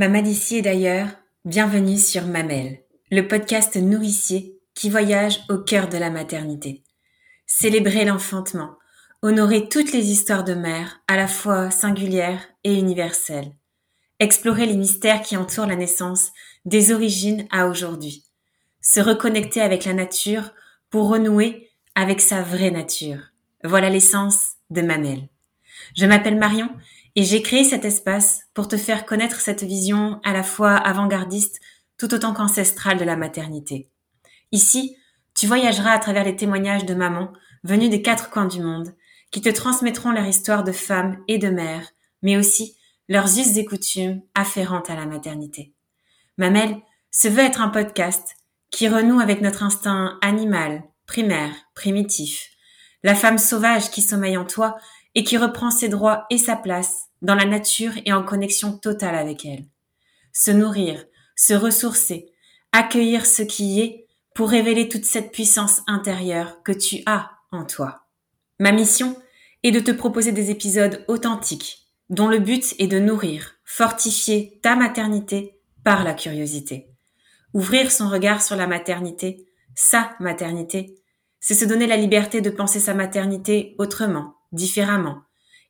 Maman d'ici et d'ailleurs, bienvenue sur Mamelle, le podcast nourricier qui voyage au cœur de la maternité. Célébrer l'enfantement, honorer toutes les histoires de mères, à la fois singulières et universelles. Explorer les mystères qui entourent la naissance des origines à aujourd'hui. Se reconnecter avec la nature pour renouer avec sa vraie nature. Voilà l'essence de Mamelle. Je m'appelle Marion et j'ai créé cet espace pour te faire connaître cette vision à la fois avant-gardiste tout autant qu'ancestrale de la maternité. Ici, tu voyageras à travers les témoignages de mamans venues des quatre coins du monde qui te transmettront leur histoire de femmes et de mères, mais aussi leurs us et coutumes afférentes à la maternité. Mamelle se veut être un podcast qui renoue avec notre instinct animal, primaire, primitif, la femme sauvage qui sommeille en toi et qui reprend ses droits et sa place dans la nature et en connexion totale avec elle. Se nourrir, se ressourcer, accueillir ce qui est pour révéler toute cette puissance intérieure que tu as en toi. Ma mission est de te proposer des épisodes authentiques dont le but est de nourrir, fortifier ta maternité par la curiosité. Ouvrir son regard sur la maternité, sa maternité, c'est se donner la liberté de penser sa maternité autrement, différemment,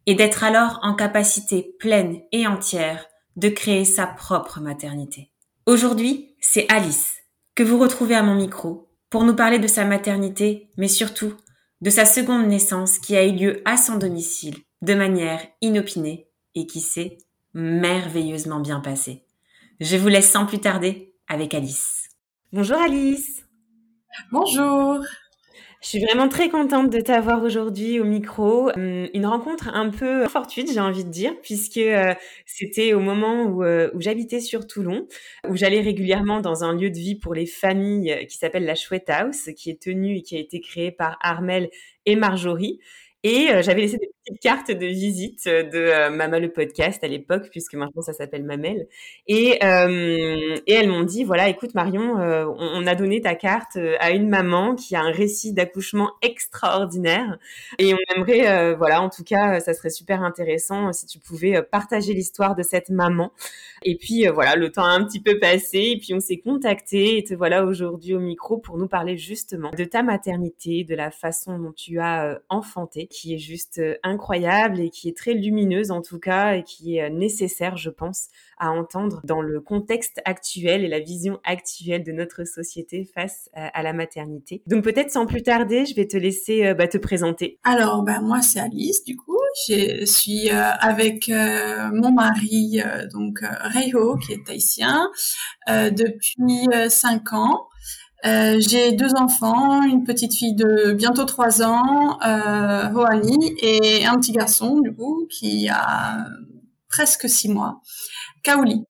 et d'être alors en capacité pleine et entière de créer sa propre maternité. Aujourd'hui, c'est Alice que vous retrouvez à mon micro pour nous parler de sa maternité, mais surtout de sa seconde naissance qui a eu lieu à son domicile de manière inopinée et qui s'est merveilleusement bien passée. Je vous laisse sans plus tarder avec Alice. Bonjour Alice. Bonjour. Je suis vraiment très contente de t'avoir aujourd'hui au micro. Hum, une rencontre un peu fortuite, j'ai envie de dire, puisque euh, c'était au moment où, euh, où j'habitais sur Toulon, où j'allais régulièrement dans un lieu de vie pour les familles euh, qui s'appelle la Chouette House, qui est tenue et qui a été créée par Armel et Marjorie. Et j'avais laissé des cartes de visite euh, de euh, Mama le podcast à l'époque, puisque maintenant ça s'appelle Mamel. Et, et elles m'ont dit, voilà, écoute Marion, on, on, a donné ta carte à une maman qui a un récit d'accouchement extraordinaire. Et on aimerait, voilà, en tout cas, ça serait super intéressant si tu pouvais partager l'histoire de cette maman. Et puis voilà, le temps a un petit peu passé, et puis on s'est contacté, et te voilà aujourd'hui au micro pour nous parler justement de ta maternité, de la façon dont tu as enfanté qui est juste euh, incroyable et qui est très lumineuse en tout cas et qui est euh, nécessaire, je pense, à entendre dans le contexte actuel et la vision actuelle de notre société face à, la maternité. Donc peut-être sans plus tarder, je vais te laisser euh, bah, te présenter. Alors, bah, moi c'est Alice du coup. Je suis avec mon mari, donc Reiho, qui est haïtien, depuis cinq ans. Euh, j'ai deux enfants, une petite fille de bientôt trois ans, euh, et un petit garçon, du coup, qui a presque six mois, Kaoli.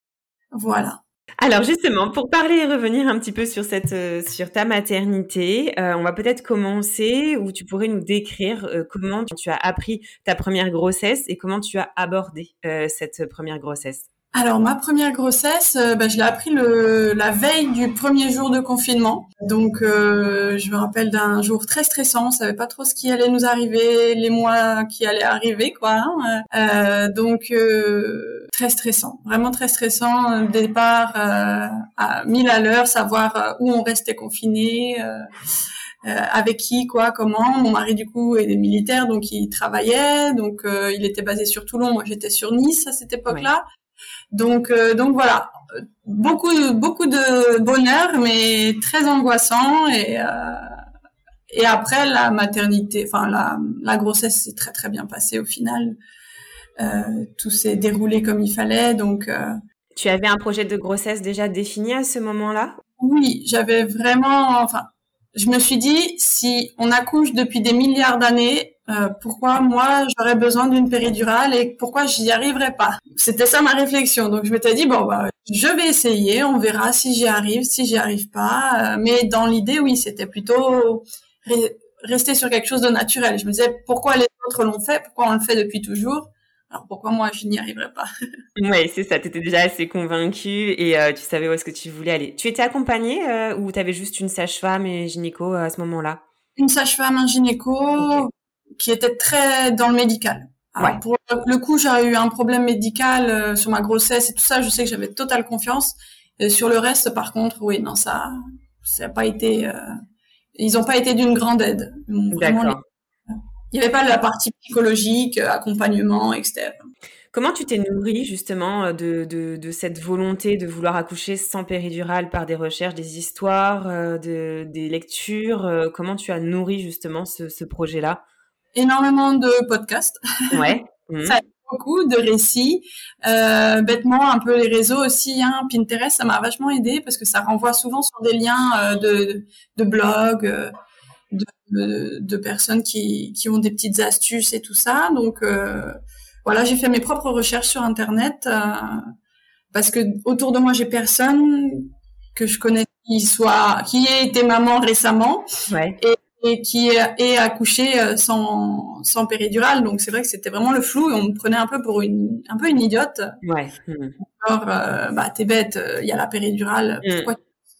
Voilà. Alors justement, pour parler et revenir un petit peu sur cette, euh, sur ta maternité, euh, on va peut-être commencer où tu pourrais nous décrire euh, comment tu as appris ta première grossesse et comment tu as abordé cette première grossesse. Alors ma première grossesse, euh, bah, je l'ai appris le, la veille du premier jour de confinement. Donc euh, je me rappelle d'un jour très stressant, on savait pas trop ce qui allait nous arriver, les mois qui allaient arriver quoi. Hein. Euh, donc très stressant, vraiment très stressant. Départ à 1000 à l'heure, savoir où on restait confiné. avec qui, quoi, comment. Mon mari du coup est militaire, donc il travaillait, donc il était basé sur Toulon, moi j'étais sur Nice à cette époque-là. Donc, euh, donc voilà, beaucoup, beaucoup de bonheur, mais très angoissant. Et, euh, et après, la maternité, enfin la, la grossesse s'est très très bien passée au final. Euh, tout s'est déroulé comme il fallait, donc. Tu avais un projet de grossesse déjà défini à ce moment-là? Oui, j'avais vraiment, enfin, je me suis dit, si on accouche depuis des milliards d'années, euh, pourquoi moi j'aurais besoin d'une péridurale et pourquoi j'y arriverais pas? C'était ça ma réflexion. Donc je m'étais dit bon bah je vais essayer, on verra si j'y arrive, si j'y arrive pas. Euh, mais dans l'idée oui, c'était plutôt rester sur quelque chose de naturel. Je me disais pourquoi les autres l'ont fait, pourquoi on le fait depuis toujours? Alors pourquoi moi je n'y arriverais pas? Oui, c'est ça. Tu étais déjà assez convaincue et euh, tu savais où est-ce que tu voulais aller. Tu étais accompagnée ou tu avais juste une sage-femme et gynéco à ce moment-là? Une sage-femme, un gynéco qui était très dans le médical. Pour le coup, j'ai eu un problème médical sur ma grossesse et tout ça. Je sais que j'avais totale confiance. Et sur le reste, par contre, oui, non, ça, ça n'a pas été. ils n'ont pas été d'une grande aide. D'accord. Il n'y avait pas la partie psychologique, accompagnement, etc. Comment tu t'es nourrie justement euh, de, de, de, cette volonté de vouloir accoucher sans péridurale par des recherches, des histoires, euh, de, des lectures euh, Comment tu as nourri justement ce, ce projet-là? Énormément de podcasts. Ouais. Mmh. Ça beaucoup de récits. Euh, bêtement, un peu les réseaux aussi. Hein. Pinterest, ça m'a vachement aidé parce que ça renvoie souvent sur des liens de, de blogs, de, de, de, personnes qui, qui ont des petites astuces et tout ça. Donc voilà, j'ai fait mes propres recherches sur Internet euh, parce que autour de moi, j'ai personne que je connais qui soit qui ait été maman récemment et, qui ait accouché euh, sans sans péridurale. Donc c'est vrai que c'était vraiment le flou et on me prenait un peu pour une un peu une idiote. Ouais. Alors, euh, bah t'es bête, il y a la péridurale. Mm. Pourquoi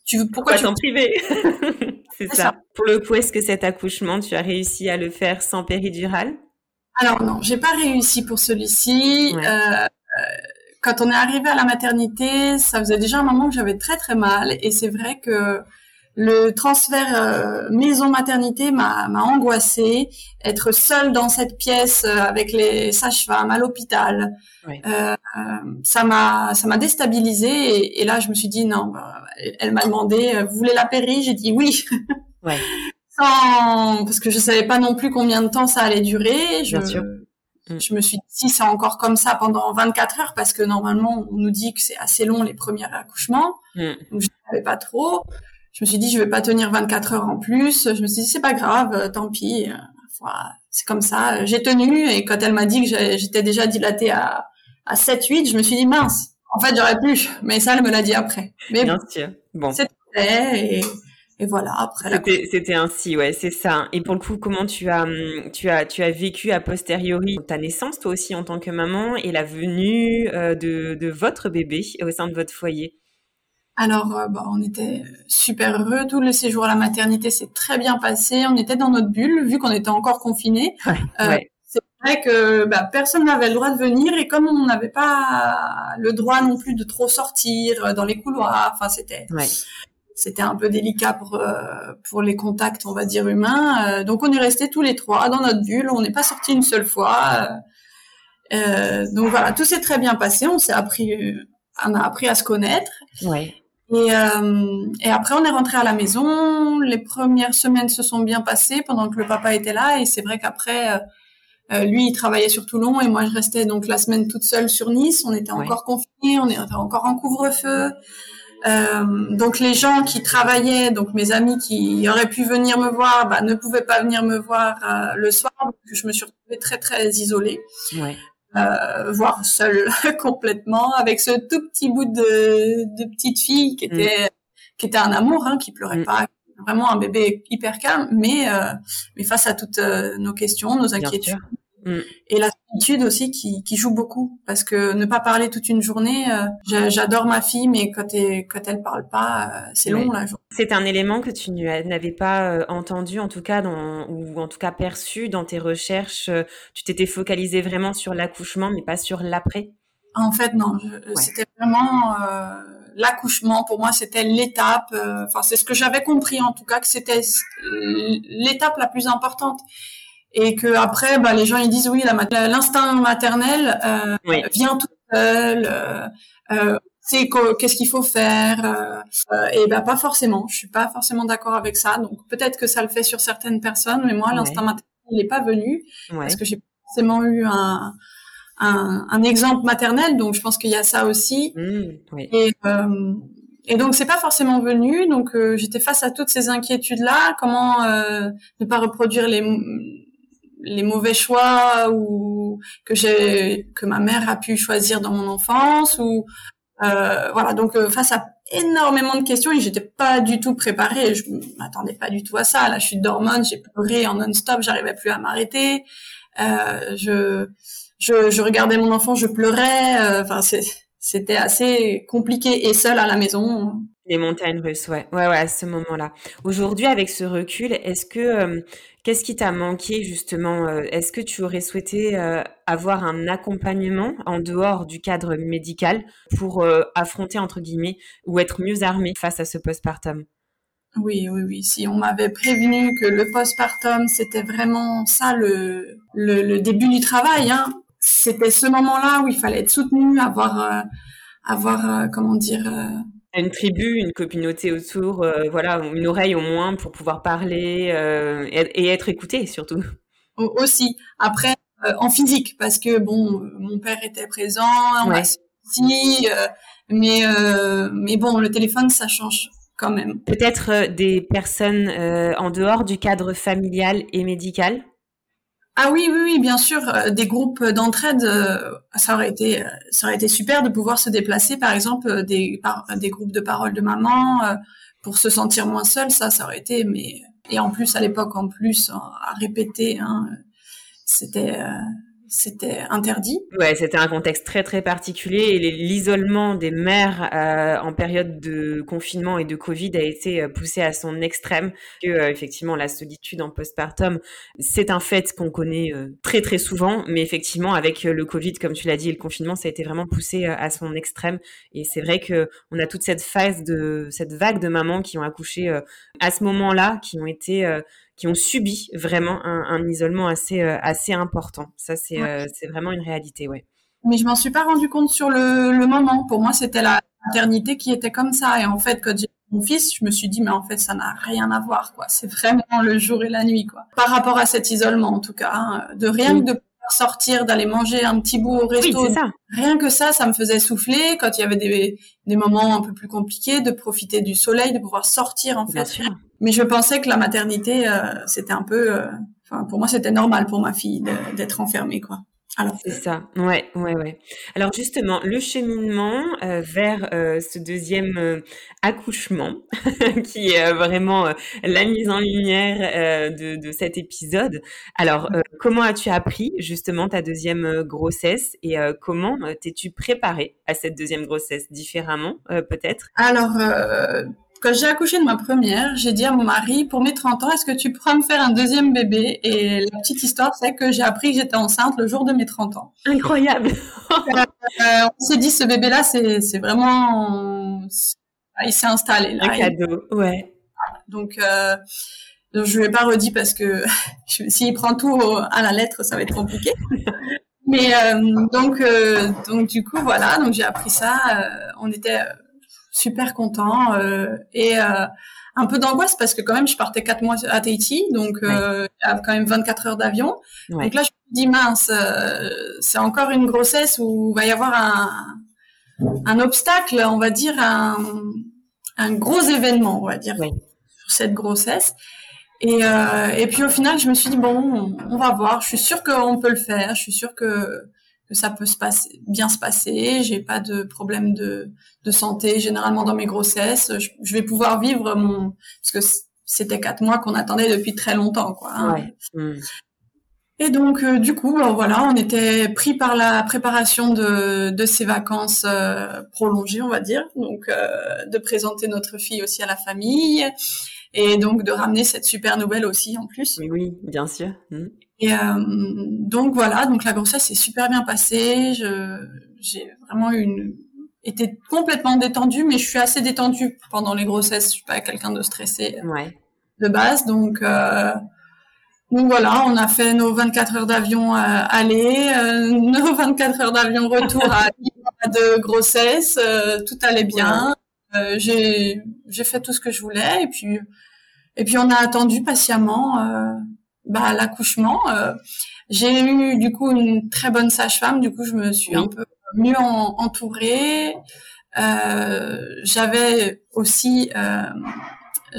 tu pourquoi, pourquoi t'en priver? C'est ça. ça. Pour le coup, est-ce que cet accouchement, tu as réussi à le faire sans péridurale? Alors non, j'ai pas réussi pour celui-ci. Euh, euh, quand on est arrivé à la maternité, ça faisait déjà un moment que j'avais très très mal et c'est vrai que le transfert euh, maison maternité m'a m'a angoissée. Être seule dans cette pièce avec les sages-femmes à l'hôpital, ça m'a ça m'a déstabilisée et, là je me suis dit non. Bah, elle m'a demandé vous voulez la péri J'ai dit oui. Ouais. parce que je savais pas non plus combien de temps ça allait durer. Je, Bien sûr. Je me suis dit si c'est encore comme ça pendant 24 heures parce que normalement on nous dit que c'est assez long les premiers accouchements. Mm. Donc je savais pas trop. Je me suis dit je vais pas tenir 24 heures en plus. Je me suis dit c'est pas grave, euh, tant pis. Euh, c'est comme ça. J'ai tenu et quand elle m'a dit que j'étais déjà dilatée à, à 7 8, je me suis dit mince. En fait, j'aurais pu, mais ça elle me l'a dit après. Mais Bien sûr. Bon. C'était et et voilà après c'était ainsi ouais c'est ça et pour le coup comment tu as hum, tu as tu as vécu a posteriori ta naissance toi aussi en tant que maman et la venue euh, de, de votre bébé au sein de votre foyer? Alors euh, bah, on était super heureux tout le séjour à la maternité s'est très bien passé on était dans notre bulle vu qu'on était encore confinés ouais, euh, c'est vrai que bah, personne n'avait le droit de venir et comme on n'avait pas le droit non plus de trop sortir dans les couloirs enfin c'était ouais c'était un peu délicat pour euh, pour les contacts, on va dire humains. Euh, donc on est restés tous les trois dans notre bulle. On n'est pas sortis une seule fois. Euh, donc voilà, tout s'est très bien passé. On s'est appris, on a appris à se connaître. Ouais. Et, et après, on est rentré à la maison. Les premières semaines se sont bien passées pendant que le papa était là. Et c'est vrai qu'après, lui, il travaillait sur Toulon et moi, je restais donc la semaine toute seule sur Nice. On était encore confinés, on était encore en couvre-feu. Euh, donc les gens qui travaillaient, donc mes amis qui auraient pu venir me voir, bah, ne pouvaient pas venir me voir euh, le soir. Donc je me suis retrouvée très très isolée, ouais. Euh, voire seule complètement, avec ce tout petit bout de, de petite fille qui était mm. qui était un amour, hein, qui pleurait mm. pas, vraiment un bébé hyper calme, mais euh, mais face à toutes euh, nos questions, nos inquiétudes. Mm. Et la solitude aussi qui, qui, joue beaucoup parce que ne pas parler toute une journée, euh, j'adore ma fille, mais quand, elle, quand elle parle pas, euh, c'est long la journée. C'est un élément que tu n'avais pas euh, entendu en tout cas dans, ou en tout cas perçu dans tes recherches. tu t'étais focalisé vraiment sur l'accouchement, mais pas sur l'après? En fait, non. C'était vraiment l'accouchement. Pour moi, c'était l'étape. Enfin, c'est ce que j'avais compris en tout cas que c'était l'étape la plus importante et que après bah, les gens ils disent oui l'instinct maternel euh, vient tout seul euh, euh, c'est qu'est-ce qu'il faut faire euh, et ben pas forcément. Je suis pas forcément d'accord avec ça. Donc peut-être que ça le fait sur certaines personnes mais moi l'instinct maternel il n'est pas venu parce que j'ai forcément eu un, un, un exemple maternel. Donc je pense qu'il y a ça aussi. Mmh, et et donc c'est pas forcément venu, donc j'étais face à toutes ces inquiétudes là, comment euh, ne pas reproduire les les mauvais choix ou que j'ai que ma mère a pu choisir dans mon enfance ou euh, voilà. Donc euh, face à énormément de questions et j'étais pas du tout préparée. Je m'attendais pas du tout à ça. La chute d'hormones j'ai pleuré en non-stop j'arrivais plus à m'arrêter. Euh, je, je je regardais mon enfant je pleurais. Euh, enfin c'était assez compliqué. Et seule à la maison Les montagnes russes, ouais, ouais, ouais, à ce moment-là. Aujourd'hui, avec ce recul, est-ce que euh, qu'est-ce qui t'a manqué justement euh, Est-ce que tu aurais souhaité euh, avoir un accompagnement en dehors du cadre médical pour affronter entre guillemets ou être mieux armé face à ce postpartum? Oui, oui, oui. Si on m'avait prévenu que le postpartum, c'était vraiment ça le, le, le, début du travail, hein, c'était ce moment-là où il fallait être soutenu, avoir, avoir, comment dire, une tribu, une communauté autour, euh, voilà, une oreille au moins pour pouvoir parler euh, et, être écouté surtout. Aussi. Après, euh, en physique, parce que bon, mon père était présent, on ouais. mais mais bon, le téléphone, ça change quand même. Peut-être des personnes en dehors du cadre familial et médical? Ah oui, oui, oui, bien sûr. Euh, des groupes d'entraide, euh, ça aurait été, euh, ça aurait été super de pouvoir se déplacer, par exemple, des, des groupes de parole de maman pour se sentir moins seul. Ça, ça aurait été, mais et en plus à l'époque, en plus à répéter, hein, c'était c'était interdit. Ouais, c'était un contexte très très particulier et l'isolement des mères euh, en période de confinement et de Covid a été euh, poussé à son extrême. Euh, effectivement la solitude en postpartum, c'est un fait qu'on connaît très très souvent, mais effectivement avec le Covid, comme tu l'as dit, et le confinement, ça a été vraiment poussé à son extrême. Et c'est vrai que on a toute cette phase de cette vague de mamans qui ont accouché à ce moment-là, qui ont été qui ont subi vraiment un, un isolement assez euh, assez important. Ça c'est euh, c'est vraiment une réalité, ouais. Mais je m'en suis pas rendu compte sur le, le moment. Pour moi, c'était la maternité qui était comme ça. Et en fait, quand j'ai mon fils, je me suis dit, mais en fait, ça n'a rien à voir, quoi. C'est vraiment le jour et la nuit, quoi. Par rapport à cet isolement, en tout cas, hein, de rien que de sortir, d'aller manger un petit bout au resto. Oui, ça. Rien que ça, ça me faisait souffler quand il y avait des, des moments un peu plus compliqués, de profiter du soleil, de pouvoir sortir, en fait. Mais je pensais que la maternité, euh, c'était un peu, euh, enfin, pour moi, c'était normal pour ma fille d'être enfermée, quoi. Alors c'est ça, ouais, ouais, ouais. Alors justement, le cheminement euh, vers euh, ce deuxième euh, accouchement, qui est vraiment la mise en lumière de, de, cet épisode. Alors, comment as-tu appris justement ta deuxième grossesse et comment t'es-tu préparée à cette deuxième grossesse différemment, peut-être? Alors quand j'ai accouché de ma première, j'ai dit à mon mari, pour mes 30 ans, est-ce que tu pourras me faire un deuxième bébé? Et la petite histoire, c'est que j'ai appris que j'étais enceinte le jour de mes 30 ans. Incroyable euh, On s'est dit, ce bébé-là, c'est vraiment... Il s'est installé. Là, un cadeau, ouais. Donc, euh, donc, je ne l'ai pas redit parce que s'il prend tout à la lettre, ça va être compliqué. Mais euh, donc, euh, donc du coup, voilà, donc j'ai appris ça. Euh, on était super content euh, et euh, un peu d'angoisse parce que quand même je partais quatre mois à Tahiti, donc euh, quand même 24 heures d'avion. Donc là je me dis mince, c'est encore une grossesse où il va y avoir un, un obstacle, on va dire un, un gros événement, on va dire sur cette grossesse. Et, euh, et puis au final, je me suis dit bon, on va voir. Je suis sûre qu'on peut le faire. Je suis sûre que que ça peut se passer, bien se passer. J'ai pas de problème de, de santé généralement dans mes grossesses. Je, vais pouvoir vivre mon parce que c'était quatre mois qu'on attendait depuis très longtemps, quoi. Hein. Mm. Et donc euh, du coup, ben, voilà, on était pris par la préparation de, de ces vacances euh, prolongées, on va dire. Donc euh, de présenter notre fille aussi à la famille et donc de ramener cette super nouvelle aussi en plus. Oui, oui, bien sûr. Mm. Et euh, donc voilà, donc la grossesse s'est super bien passée. Je, j'ai vraiment une été complètement détendue, mais je suis assez détendue pendant les grossesses. Je suis pas quelqu'un de stressé ouais. de base, donc. Euh, donc voilà, on a fait nos 24 heures d'avion euh, aller, euh, nos 24 heures d'avion retour à de grossesse, euh, tout allait bien. Euh, j'ai j'ai fait tout ce que je voulais et puis et puis on a attendu patiemment bah, l'accouchement. Euh, j'ai eu du coup une très bonne sage-femme. Du coup, je me suis un peu mieux entourée. Euh, j'avais aussi euh,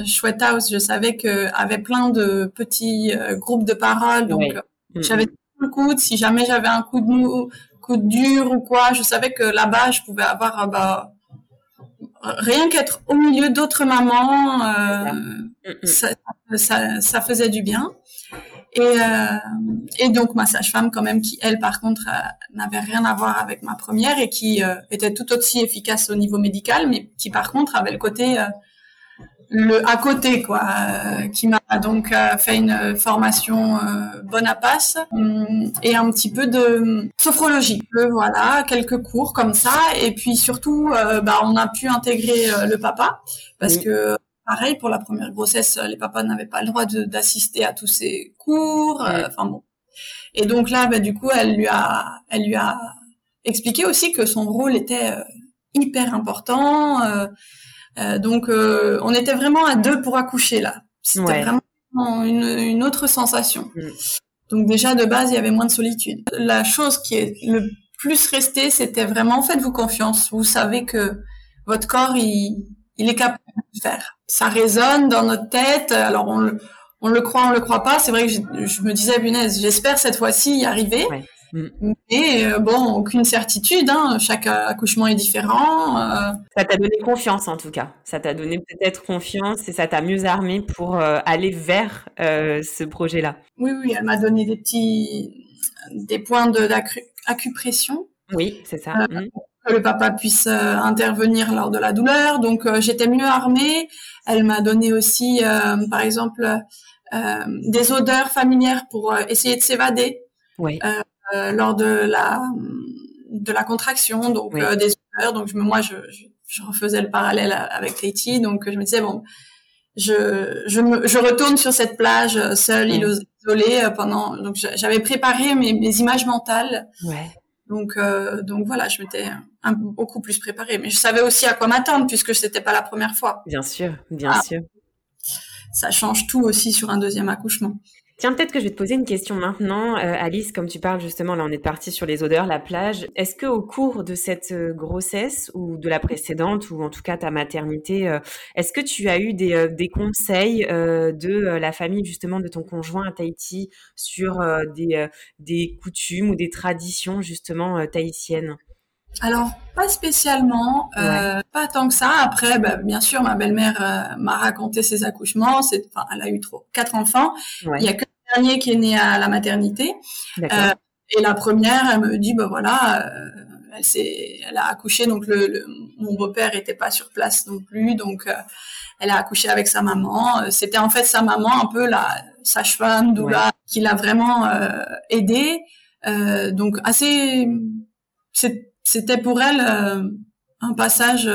Chouette House. Je savais que avait plein de petits euh, groupes de parole. Donc, mm, j'avais tout le coude. Si jamais j'avais un coup de mou, coup de dur ou quoi, je savais que là-bas, je pouvais avoir bah, rien qu'être au milieu d'autres mamans, euh, ça, ça, ça, faisait du bien. Et, euh, et donc ma sage-femme quand même qui elle par contre euh, n'avait rien à voir avec ma première et qui euh, était tout aussi efficace au niveau médical mais qui par contre avait le côté le à côté quoi qui m'a donc fait une formation bonne à passe hum, et un petit peu de sophrologie. Voilà quelques cours comme ça. Et puis surtout bah on a pu intégrer le papa parce que pareil pour la première grossesse, les papas n'avaient pas le droit d'assister à tous ces cours. Euh, enfin bon. Et donc là, bah, du coup, elle lui a, elle lui a expliqué aussi que son rôle était euh, hyper important. Euh, donc, on était vraiment à deux pour accoucher là. C'était vraiment une, autre sensation. Mm. Donc déjà de base, il y avait moins de solitude. La chose qui est le plus restée, c'était vraiment faites-vous confiance. Vous savez que votre corps, il, il est capable de faire. Ça résonne dans notre tête. Alors on le, on le croit, on le croit pas. C'est vrai que je, me disais, punaise, j'espère cette fois-ci y arriver. Mm. Mais euh, bon, aucune certitude. Hein. Chaque accouchement est différent. Euh. Ça t'a donné confiance en tout cas. Ça t'a donné peut-être confiance et ça t'a mieux armé pour euh, aller vers ce projet-là. Oui, oui, elle m'a donné des petits, des points d'acupression. Oui, c'est ça. Mm que le papa puisse euh, intervenir lors de la douleur. Donc euh, j'étais mieux armée. Elle m'a donné aussi, euh, par exemple, des odeurs familières pour essayer de s'évader oui. lors de la de la contraction. Donc des odeurs. Donc moi je, je, je, refaisais le parallèle avec Letty. Donc je me disais bon, je je, me, je retourne sur cette plage seule, isolée pendant. Donc j'avais préparé mes, mes images mentales. Ouais. Donc, euh, donc voilà, je m'étais beaucoup plus préparée. Mais je savais aussi à quoi m'attendre puisque c'était pas la première fois. Bien sûr, bien ah. sûr. Ça change tout aussi sur un deuxième accouchement. Tiens, peut-être que je vais te poser une question maintenant, euh, Alice, comme tu parles justement, là on est parti sur les odeurs, la plage. Est-ce que au cours de cette euh, grossesse ou de la précédente ou en tout cas ta maternité, euh, est-ce que tu as eu des, des conseils de la famille justement de ton conjoint à Tahiti sur des, des coutumes ou des traditions justement tahitiennes? Alors, pas spécialement, pas tant que ça. Après, bah, bien sûr, ma belle-mère m'a raconté ses accouchements. C'est, enfin, elle a eu trop, quatre enfants. Il y a que dernier qui est né à la maternité. Euh, et la première, elle me dit, bah voilà, euh, elle s'est, elle a accouché, donc le, mon beau-père était pas sur place non plus, donc euh, elle a accouché avec sa maman. C'était en fait sa maman, un peu la sage-femme, doula, qui l'a vraiment aidée. donc assez, c'était pour elle un passage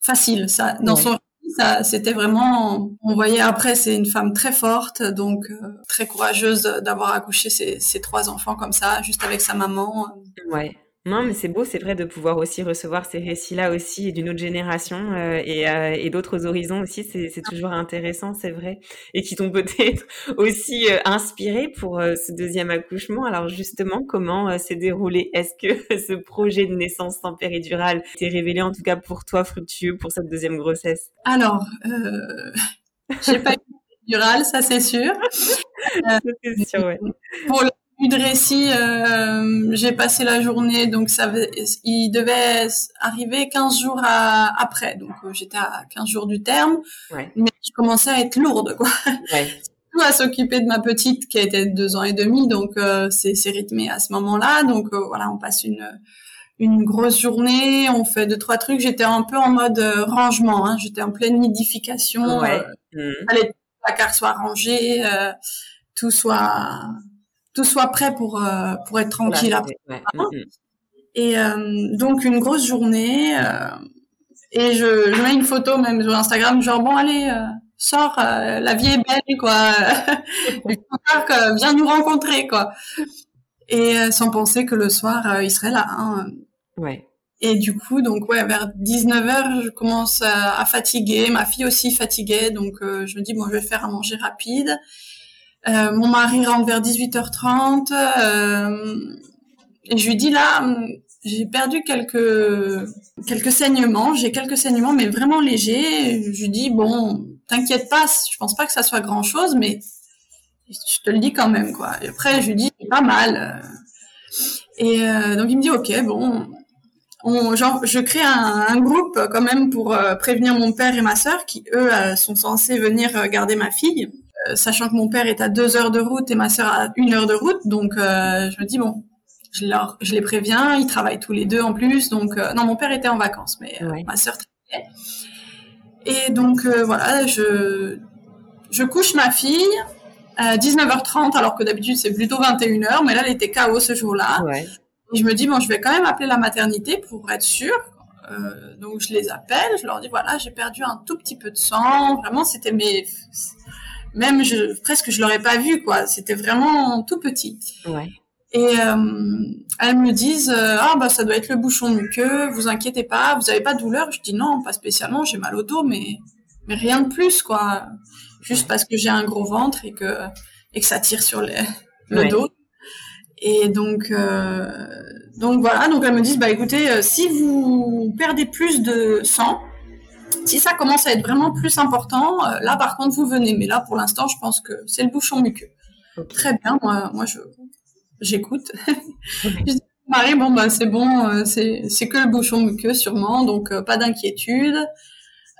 facile. Ça, dans son ça, c'était vraiment, on voyait après, c'est une femme très forte, donc euh, très courageuse d'avoir accouché ses, trois enfants comme ça, juste avec sa maman. Ouais. Non, mais c'est beau, c'est vrai de pouvoir aussi recevoir ces récits-là aussi d'une autre génération euh, et, euh, et d'autres horizons aussi. C'est toujours intéressant, c'est vrai, et qui t'ont peut-être aussi euh, inspiré pour ce deuxième accouchement. Alors justement, comment s'est déroulé? Est-ce que ce projet de naissance sans péridurale t'est révélé en tout cas pour toi fructueux pour cette deuxième grossesse? Alors, j'ai pas eu péridurale, ça c'est sûr. c'est sûr, ouais. Pour le récit, euh, j'ai passé la journée, donc ça, il devait arriver 15 jours après, donc euh, j'étais à 15 jours du terme, mais je commençais à être lourde, quoi. Ouais. à s'occuper de ma petite qui été deux ans et demi, donc euh, c'est rythmé à ce moment-là, donc euh, voilà, on passe une une grosse journée, on fait deux trois trucs. J'étais un peu en mode rangement, hein. j'étais en pleine nidification, ouais. Mmh. fallait que le placard soit rangé, tout soit tout soit prêt pour euh, pour être tranquille après. Mm, mm. Et euh, donc une grosse journée. Euh, et je, je, mets une photo même sur Instagram, genre bon allez, sors, la vie est belle quoi. viens nous rencontrer quoi. Et sans penser que le soir il serait là. Hein. Ouais. Et du coup, donc ouais, vers 19h, je commence à, à, fatiguer. Ma fille aussi fatiguée, donc je me dis bon, je vais faire un manger rapide. Euh, mon mari rentre vers 18h30 euh, et je lui dis là, j'ai perdu quelques saignements, j'ai quelques saignements mais vraiment légers. Je lui dis bon, t'inquiète pas, je pense pas que ça soit grand chose, mais je te le dis quand même quoi. Et après je lui dis pas mal. Et euh, donc il me dit ok bon, je crée un, un, groupe quand même pour prévenir mon père et ma sœur qui eux sont censés venir garder ma fille. Sachant que mon père est à deux heures de route et ma sœur à une heure de route, donc je me dis bon, je, leur, je les préviens, ils travaillent tous les deux en plus, donc non, mon père était en vacances, mais ma sœur travaillait. Et donc voilà, je je couche ma fille à 19h30, alors que d'habitude c'est plutôt 21h, mais là elle était KO ce jour-là. Ouais. Et je me dis bon, je vais quand même appeler la maternité pour être sûre. Euh, donc je les appelle, je leur dis voilà, j'ai perdu un tout petit peu de sang. Vraiment, c'était mes même je presque je l'aurais pas vu quoi. C'était vraiment tout petit. Ouais. Et euh, elles me disent euh, ah bah ça doit être le bouchon muqueux, vous inquiétez pas, vous avez pas de douleur. Je dis non, pas spécialement, j'ai mal au dos, mais mais rien de plus quoi. Juste parce que j'ai un gros ventre et que et que ça tire sur les, le dos. Et donc, euh, donc voilà, donc elles me disent, bah écoutez, euh, si vous perdez plus de sang, si ça commence à être vraiment plus important, euh, là par contre vous venez. Mais là pour l'instant, je pense que c'est le bouchon muqueux. Très bien, moi, moi je j'écoute. je dis, Marie, bon bah c'est bon, c'est c'est que le bouchon muqueux sûrement, donc pas d'inquiétude.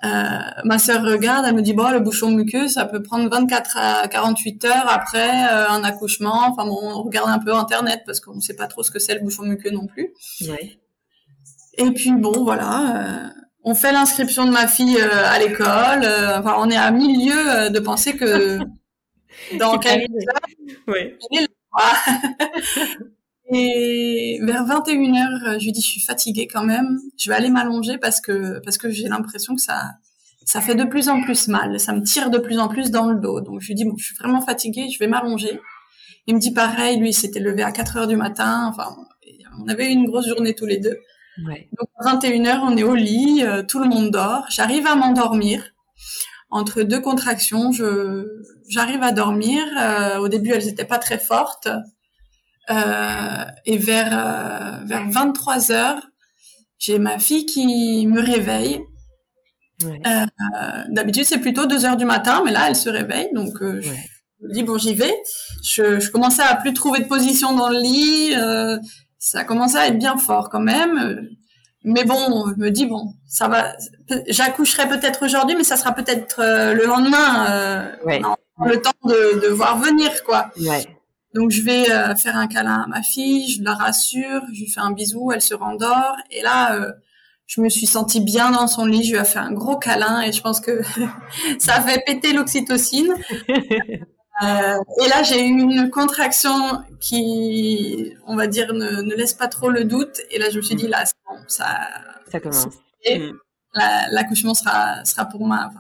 Euh, ma sœur regarde, elle me dit bon le bouchon muqueux ça peut prendre 24 à 48 heures après euh, un accouchement. Enfin bon, on regarde un peu internet parce qu'on ne sait pas trop ce que c'est le bouchon muqueux non plus. Ouais. Et puis bon voilà, euh, on fait l'inscription de ma fille à l'école. enfin on est à milieu de penser que dans quelques heures, ouais. Et vers 21h, je lui dis je suis fatiguée quand même, je vais aller m'allonger parce que parce que j'ai l'impression que ça ça fait de plus en plus mal, ça me tire de plus en plus dans le dos. Donc je lui dis bon, je suis vraiment fatiguée, je vais m'allonger. Il me dit pareil, lui s'était levé à 4 heures du matin, enfin on avait eu une grosse journée tous les deux. Ouais. Donc à 21h, on est au lit, euh, tout le monde dort, j'arrive à m'endormir. Entre deux contractions, je j'arrive à dormir. Euh, au début, elles n'étaient pas très fortes. Euh, et vers vers 23 heures, j'ai ma fille qui me réveille. Ouais. D'habitude, c'est plutôt 2 heures du matin, mais là, elle se réveille, donc euh, je me dis bon, j'y vais. Je, je, commençais à plus trouver de position dans le lit. Euh, ça commençait à être bien fort quand même. Mais bon, je me dis bon, ça va. J'accoucherai peut-être aujourd'hui, mais ça sera peut-être le lendemain. Ouais. le temps de, de voir venir, quoi. Ouais. Donc je vais euh, faire un câlin à ma fille, je la rassure, je lui fais un bisou, elle se rendort et là euh, je me suis sentie bien dans son lit, je lui ai fait un gros câlin et je pense que ça a fait péter l'oxytocine. Euh, et là j'ai eu une contraction qui, on va dire, ne, ne, laisse pas trop le doute et là je me suis dit là bon, ça ça commence. Mm. L'accouchement sera sera pour moi,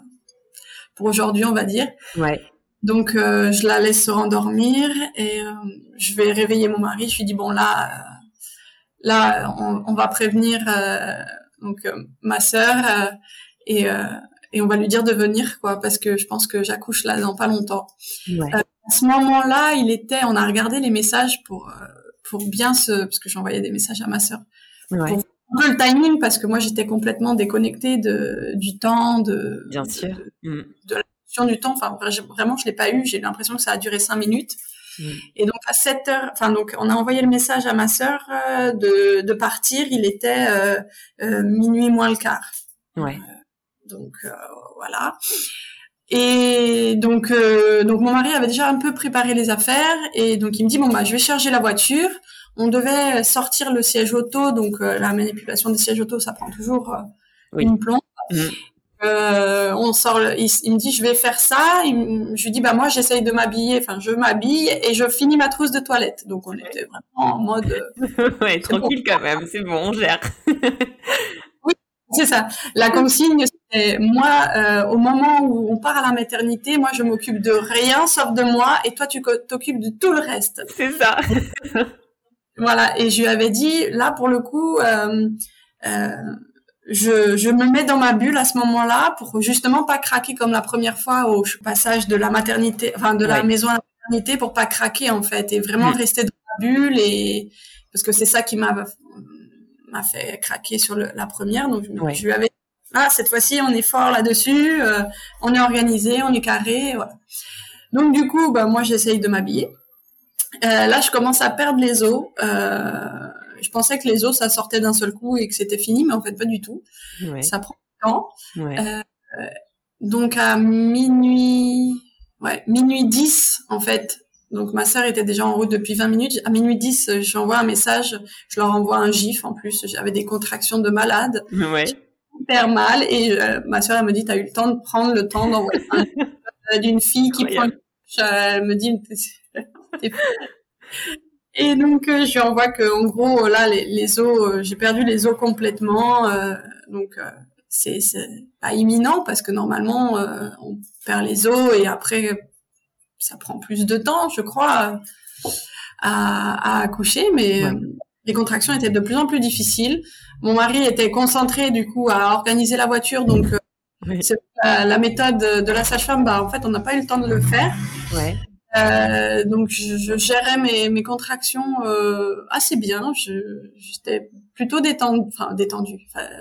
pour aujourd'hui on va dire. Ouais. Donc euh, je la laisse se rendormir et euh, je vais réveiller mon mari. Je lui dis bon là, euh, là on, va prévenir donc ma sœur et et on va lui dire de venir quoi parce que je pense que j'accouche là dans pas longtemps. à ce moment-là, il était, on a regardé les messages pour pour bien se parce que j'envoyais des messages à ma sœur. Ouais. Pour le timing parce que moi j'étais complètement déconnectée de du temps de bien sûr de, de, du temps. Enfin, vraiment, je l'ai pas eu. J'ai l'impression que ça a duré cinq minutes. Mm. Et donc à 7 heures, enfin donc on a envoyé le message à ma sœur euh, de, de partir. Il était euh, euh, minuit moins le quart. Ouais. Donc voilà. Et donc donc mon mari avait déjà un peu préparé les affaires et donc il me dit bon bah je vais charger la voiture. On devait sortir le siège auto, donc la manipulation des sièges auto ça prend toujours une plombe. Mm. Euh, on sort, il, me dit je vais faire ça. je lui dis bah moi j'essaye de m'habiller, enfin je m'habille et je finis ma trousse de toilette. Donc on était vraiment en mode. Euh, ouais, tranquille quand même, c'est bon, on gère. c'est ça. La consigne, c'est moi euh, au moment où on part à la maternité, moi je m'occupe de rien sauf de moi et toi tu t'occupes de tout le reste. C'est ça. voilà. Et je lui avais dit là pour le coup. Euh, je, je me mets dans ma bulle à ce moment-là pour justement pas craquer comme la première fois au passage de la maternité, enfin de la maison à la maternité pour pas craquer en fait et vraiment mm. rester dans ma bulle et parce que c'est ça qui m'a m'a fait craquer sur le, la première donc je lui avais ah cette fois-ci on est fort là-dessus, euh, on est organisé, on est carré, voilà. Donc du coup bah moi j'essaye de m'habiller. Euh, là je commence à perdre les os. Euh, je pensais que les os ça sortait d'un seul coup et que c'était fini, mais en fait pas du tout. Ça prend du temps. Donc à minuit, ouais, minuit 10 en fait. Donc ma sœur était déjà en route depuis 20 minutes. À minuit 10, j'envoie un message, je leur envoie un gif en plus. J'avais des contractions de malade. Ouais. Hyper mal. Et ma sœur, elle me dit, t'as eu le temps de prendre le temps d'envoyer un d'une fille qui prend Elle me dit, et donc je lui envoie que en gros là les, les os, j'ai perdu les os complètement. donc c'est pas imminent parce que normalement on perd les os et après ça prend plus de temps, je crois, à, à accoucher, mais les contractions étaient de plus en plus difficiles. Mon mari était concentré du coup à organiser la voiture, donc la, méthode de la sage-femme, bah en fait on n'a pas eu le temps de le faire. Ouais. Euh, donc je, je, gérais mes, mes contractions euh, assez bien. J'étais plutôt détendue, enfin détendue,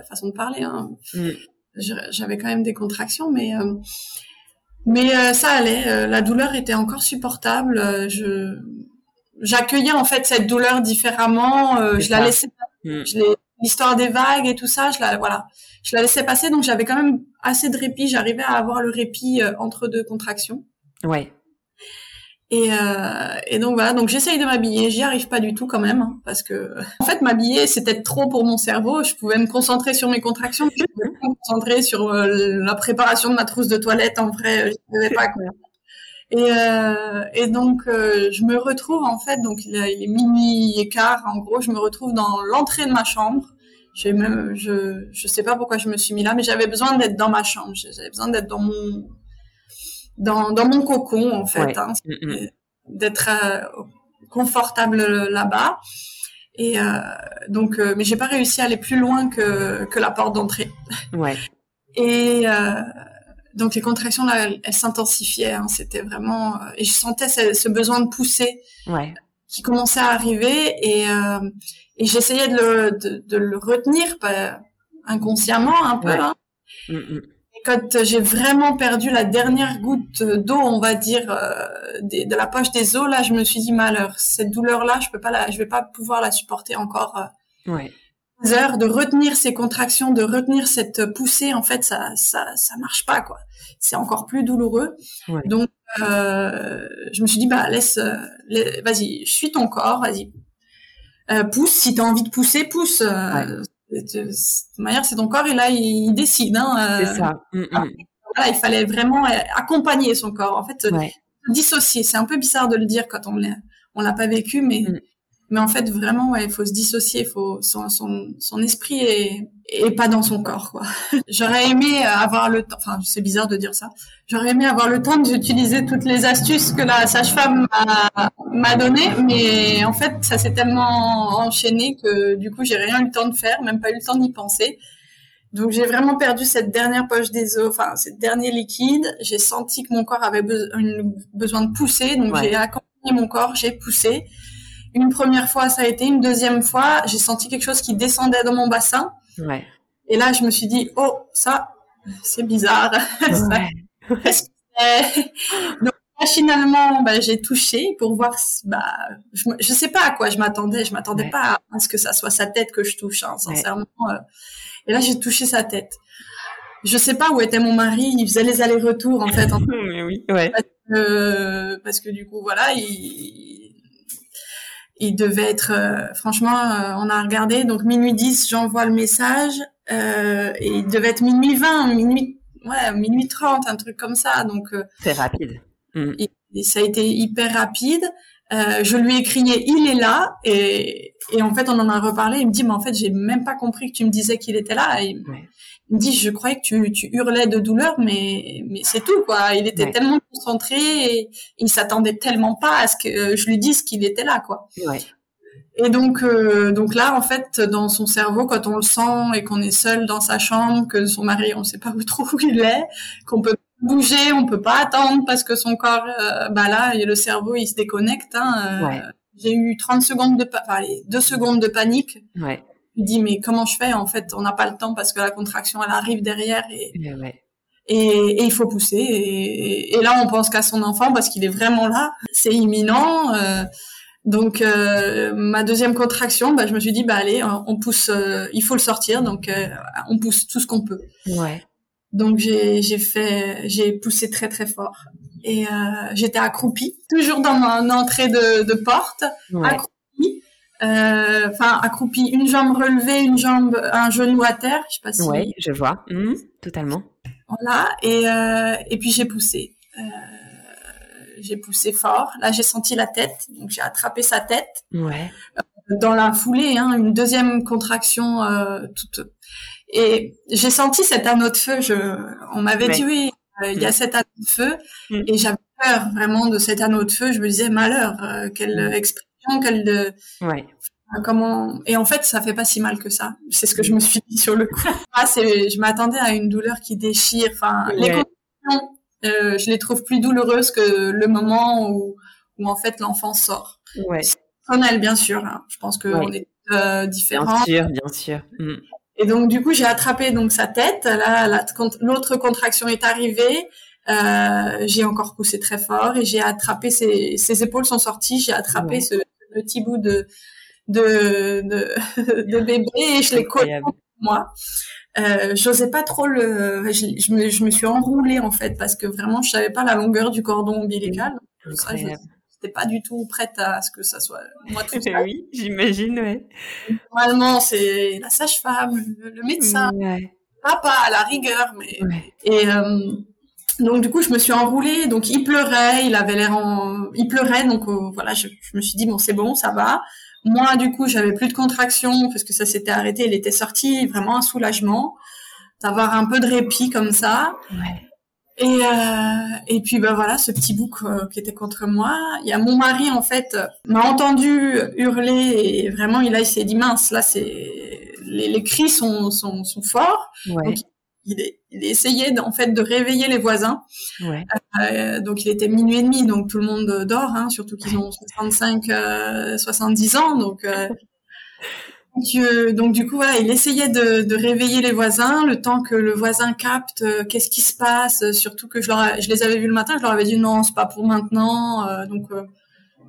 façon de parler. Hein. Mm. J'avais quand même des contractions, mais euh, mais euh, ça allait. Euh, la douleur était encore supportable. je j'accueillais en fait cette douleur différemment. je la laissais. Mm. L'histoire des vagues et tout ça, je la voilà, je la laissais passer. Donc j'avais quand même assez de répit. J'arrivais à avoir le répit entre deux contractions. Ouais. Et, euh, et donc voilà, donc j'essaye de m'habiller, j'y arrive pas du tout quand même, hein, parce que en fait m'habiller c'était trop pour mon cerveau. Je pouvais me concentrer sur mes contractions, je pouvais me concentrer sur euh, la préparation de ma trousse de toilette. En vrai, je savais pas quoi. Et, euh, donc euh, je me retrouve en fait, donc il, est minuit et quart, en gros, je me retrouve dans l'entrée de ma chambre. Je, je sais pas pourquoi je me suis mis là, mais j'avais besoin d'être dans ma chambre. J'avais besoin d'être dans mon dans, dans mon cocon en fait, hein, mm, mm. d'être euh, confortable là-bas. Et euh, donc, euh, mais j'ai pas réussi à aller plus loin que que la porte d'entrée. Ouais. Et euh, donc les contractions là, elles, s'intensifiaient. Hein, C'était vraiment et je sentais ce, besoin de pousser ouais. qui commençait à arriver et et j'essayais de le de, de, le retenir pas, inconsciemment un peu. Hein. Mm, quand j'ai vraiment perdu la dernière goutte d'eau, on va dire, euh, de, la poche des os, là, je me suis dit malheur, cette douleur-là, je peux pas la, je vais pas pouvoir la supporter encore. Euh, ouais. heures de retenir ces contractions, de retenir cette poussée, en fait, ça, ça, ça marche pas, quoi. C'est encore plus douloureux. Donc, euh, je me suis dit, bah, laisse, euh, vas-y, suis ton corps, vas-y, euh, pousse. Si t'as envie de pousser, pousse. Euh, de manière, c'est ton corps et là, il, décide. Hein, euh, c'est ça. Mm, mm. Voilà, il fallait vraiment euh, accompagner son corps. En fait, dissocier. C'est un peu bizarre de le dire quand on l'a, on l'a pas vécu, mais mm. Mais en fait, vraiment, ouais, il faut se dissocier. Faut son, son, son esprit est, et pas dans son corps quoi. J'aurais aimé avoir le temps enfin c'est bizarre de dire ça. J'aurais aimé avoir le temps d'utiliser toutes les astuces que la sage-femme m'a donné mais en fait ça s'est tellement enchaîné que du coup j'ai rien eu le temps de faire, même pas eu le temps d'y penser. Donc j'ai vraiment perdu cette dernière poche des os, enfin cette dernier liquide. J'ai senti que mon corps avait besoin de pousser, donc j'ai accompagné mon corps, j'ai poussé. Une première fois ça a été, une deuxième fois j'ai senti quelque chose qui descendait dans mon bassin. Ouais. Et là, je me suis dit, oh, ça, c'est bizarre. Donc, machinalement, bah, j'ai touché pour voir, bah, je, je sais pas à quoi je m'attendais. Je m'attendais pas à ce que ça soit sa tête que je touche, hein, sincèrement. Euh. Et là, j'ai touché sa tête. Je sais pas où était mon mari. Il faisait les allers-retours, en fait. oui, ouais. Parce que, parce que du coup, voilà, il, il devait être, euh, franchement, euh, on a regardé, donc minuit 10, j'envoie le message, euh, et il devait être minuit 20, minuit, ouais, minuit 30, un truc comme ça, donc. C'est rapide. Mm. Et, ça a été hyper rapide. Je lui ai crié, il est là, et, et en fait, on en a reparlé, il me dit, mais en fait, j'ai même pas compris que tu me disais qu'il était là, et, il me dit, je croyais que tu, tu hurlais de douleur, mais, mais c'est tout, quoi. Il était tellement concentré et il s'attendait tellement pas à ce que je lui dise qu'il était là, quoi. Ouais. Et donc, euh, donc là, en fait, dans son cerveau, quand on le sent et qu'on est seul dans sa chambre, que son mari, on sait pas où trop où il est, qu'on peut bouger, on peut pas attendre parce que son corps, euh, bah là, et le cerveau, il se déconnecte. Hein, euh, J'ai eu 30 secondes de, enfin, allez, deux secondes de panique. Ouais me dis mais comment je fais En fait, on n'a pas le temps parce que la contraction elle arrive derrière et et, et, il faut pousser. Et, et là, on pense qu'à son enfant parce qu'il est vraiment là. C'est imminent. Euh, donc euh, ma deuxième contraction, bah, je me suis dit bah allez, on pousse, euh, il faut le sortir, donc on pousse tout ce qu'on peut. Ouais. Donc j'ai j'ai fait j'ai poussé très très fort et euh, j'étais accroupie, toujours dans mon entrée de, de porte, accroupie, euh, enfin accroupie, une jambe relevée, une jambe, un genou à terre, je sais pas si. Oui, je vois, mmh, totalement. Voilà, et euh, et puis j'ai poussé, j'ai poussé fort. Là, j'ai senti la tête, donc j'ai attrapé sa tête. Ouais. Dans la foulée, hein, une deuxième contraction toute. Et j'ai senti cet anneau de feu. Je, on m'avait dit oui, euh, il y a mm. cet anneau de feu mm. et j'avais peur vraiment de cet anneau de feu. Je me disais malheur, euh, quelle mm. expression, quelle ouais. comment et en fait ça fait pas si mal que ça. C'est ce que je me suis dit sur le coup. Ah, c'est, je m'attendais à une douleur qui déchire. Enfin, les contractions, euh, je les trouve plus douloureuses que le moment où où en fait l'enfant sort. Ouais. Personnel bien sûr. Hein. Je pense que on est euh, différents. Bien sûr, bien sûr. Et donc du coup j'ai attrapé donc sa tête. Là l'autre contraction est arrivée. Euh, j'ai encore poussé très fort et j'ai attrapé ses, ses épaules sont sorties. J'ai attrapé ce petit bout de de de, de bébé et je l'ai collé moi. Euh, j'osais pas trop le, je, je, me, je me suis enroulée en fait parce que vraiment je savais pas la longueur du cordon ombilical. Ça, pas du tout prête à ce que ça soit moi tout ça. oui, j'imagine, ouais. Normalement, c'est la sage-femme, le, médecin, papa à la rigueur, mais et euh, donc du coup, je me suis enroulée. Donc il pleurait, il avait l'air en, il pleurait. Donc euh, voilà, je, me suis dit bon, c'est bon, ça va. Moi, du coup, j'avais plus de contractions parce que ça s'était arrêté. Il était sorti, vraiment un soulagement d'avoir un peu de répit comme ça. Ouais. Et, euh, et puis bah voilà, ce petit bouc euh, qui était contre moi. Il y a mon mari en fait m'a entendu hurler et vraiment il a il s'est dit mince là c'est les, les cris sont sont, sont forts. Ouais. Donc, il, est, il essayait en fait de réveiller les voisins. Ouais. Euh, donc il était minuit et demi donc tout le monde dort hein, surtout qu'ils ont 65 70 ans donc euh, Donc, du coup, voilà, il essayait de, de, réveiller les voisins, le temps que le voisin capte euh, qu'est-ce qui se passe. Euh, surtout que je, leur, je les avais vus le matin, je leur avais dit non, c'est pas pour maintenant. Euh, donc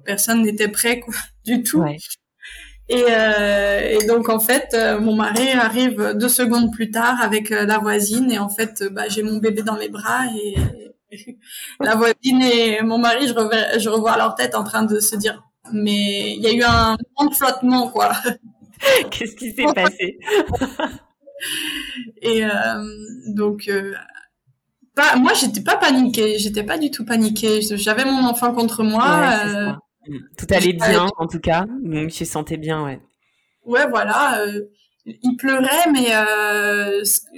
personne n'était prêt quoi, du tout. Ouais. Et, et, donc en fait, mon mari arrive deux secondes plus tard avec la voisine et en fait, bah, j'ai mon bébé dans mes bras et, la voisine et mon mari, je, revois, je revois leur tête en train de se dire mais il y a eu un de flottement quoi. Qu'est-ce qui s'est passé? Et euh, donc, euh, pas, moi, j'étais pas paniquée. J'étais pas du tout paniquée. J'avais mon enfant contre moi. Euh, tout allait bien, en tout cas. Donc, je sentais bien, ouais. Ouais, voilà. il pleurait, mais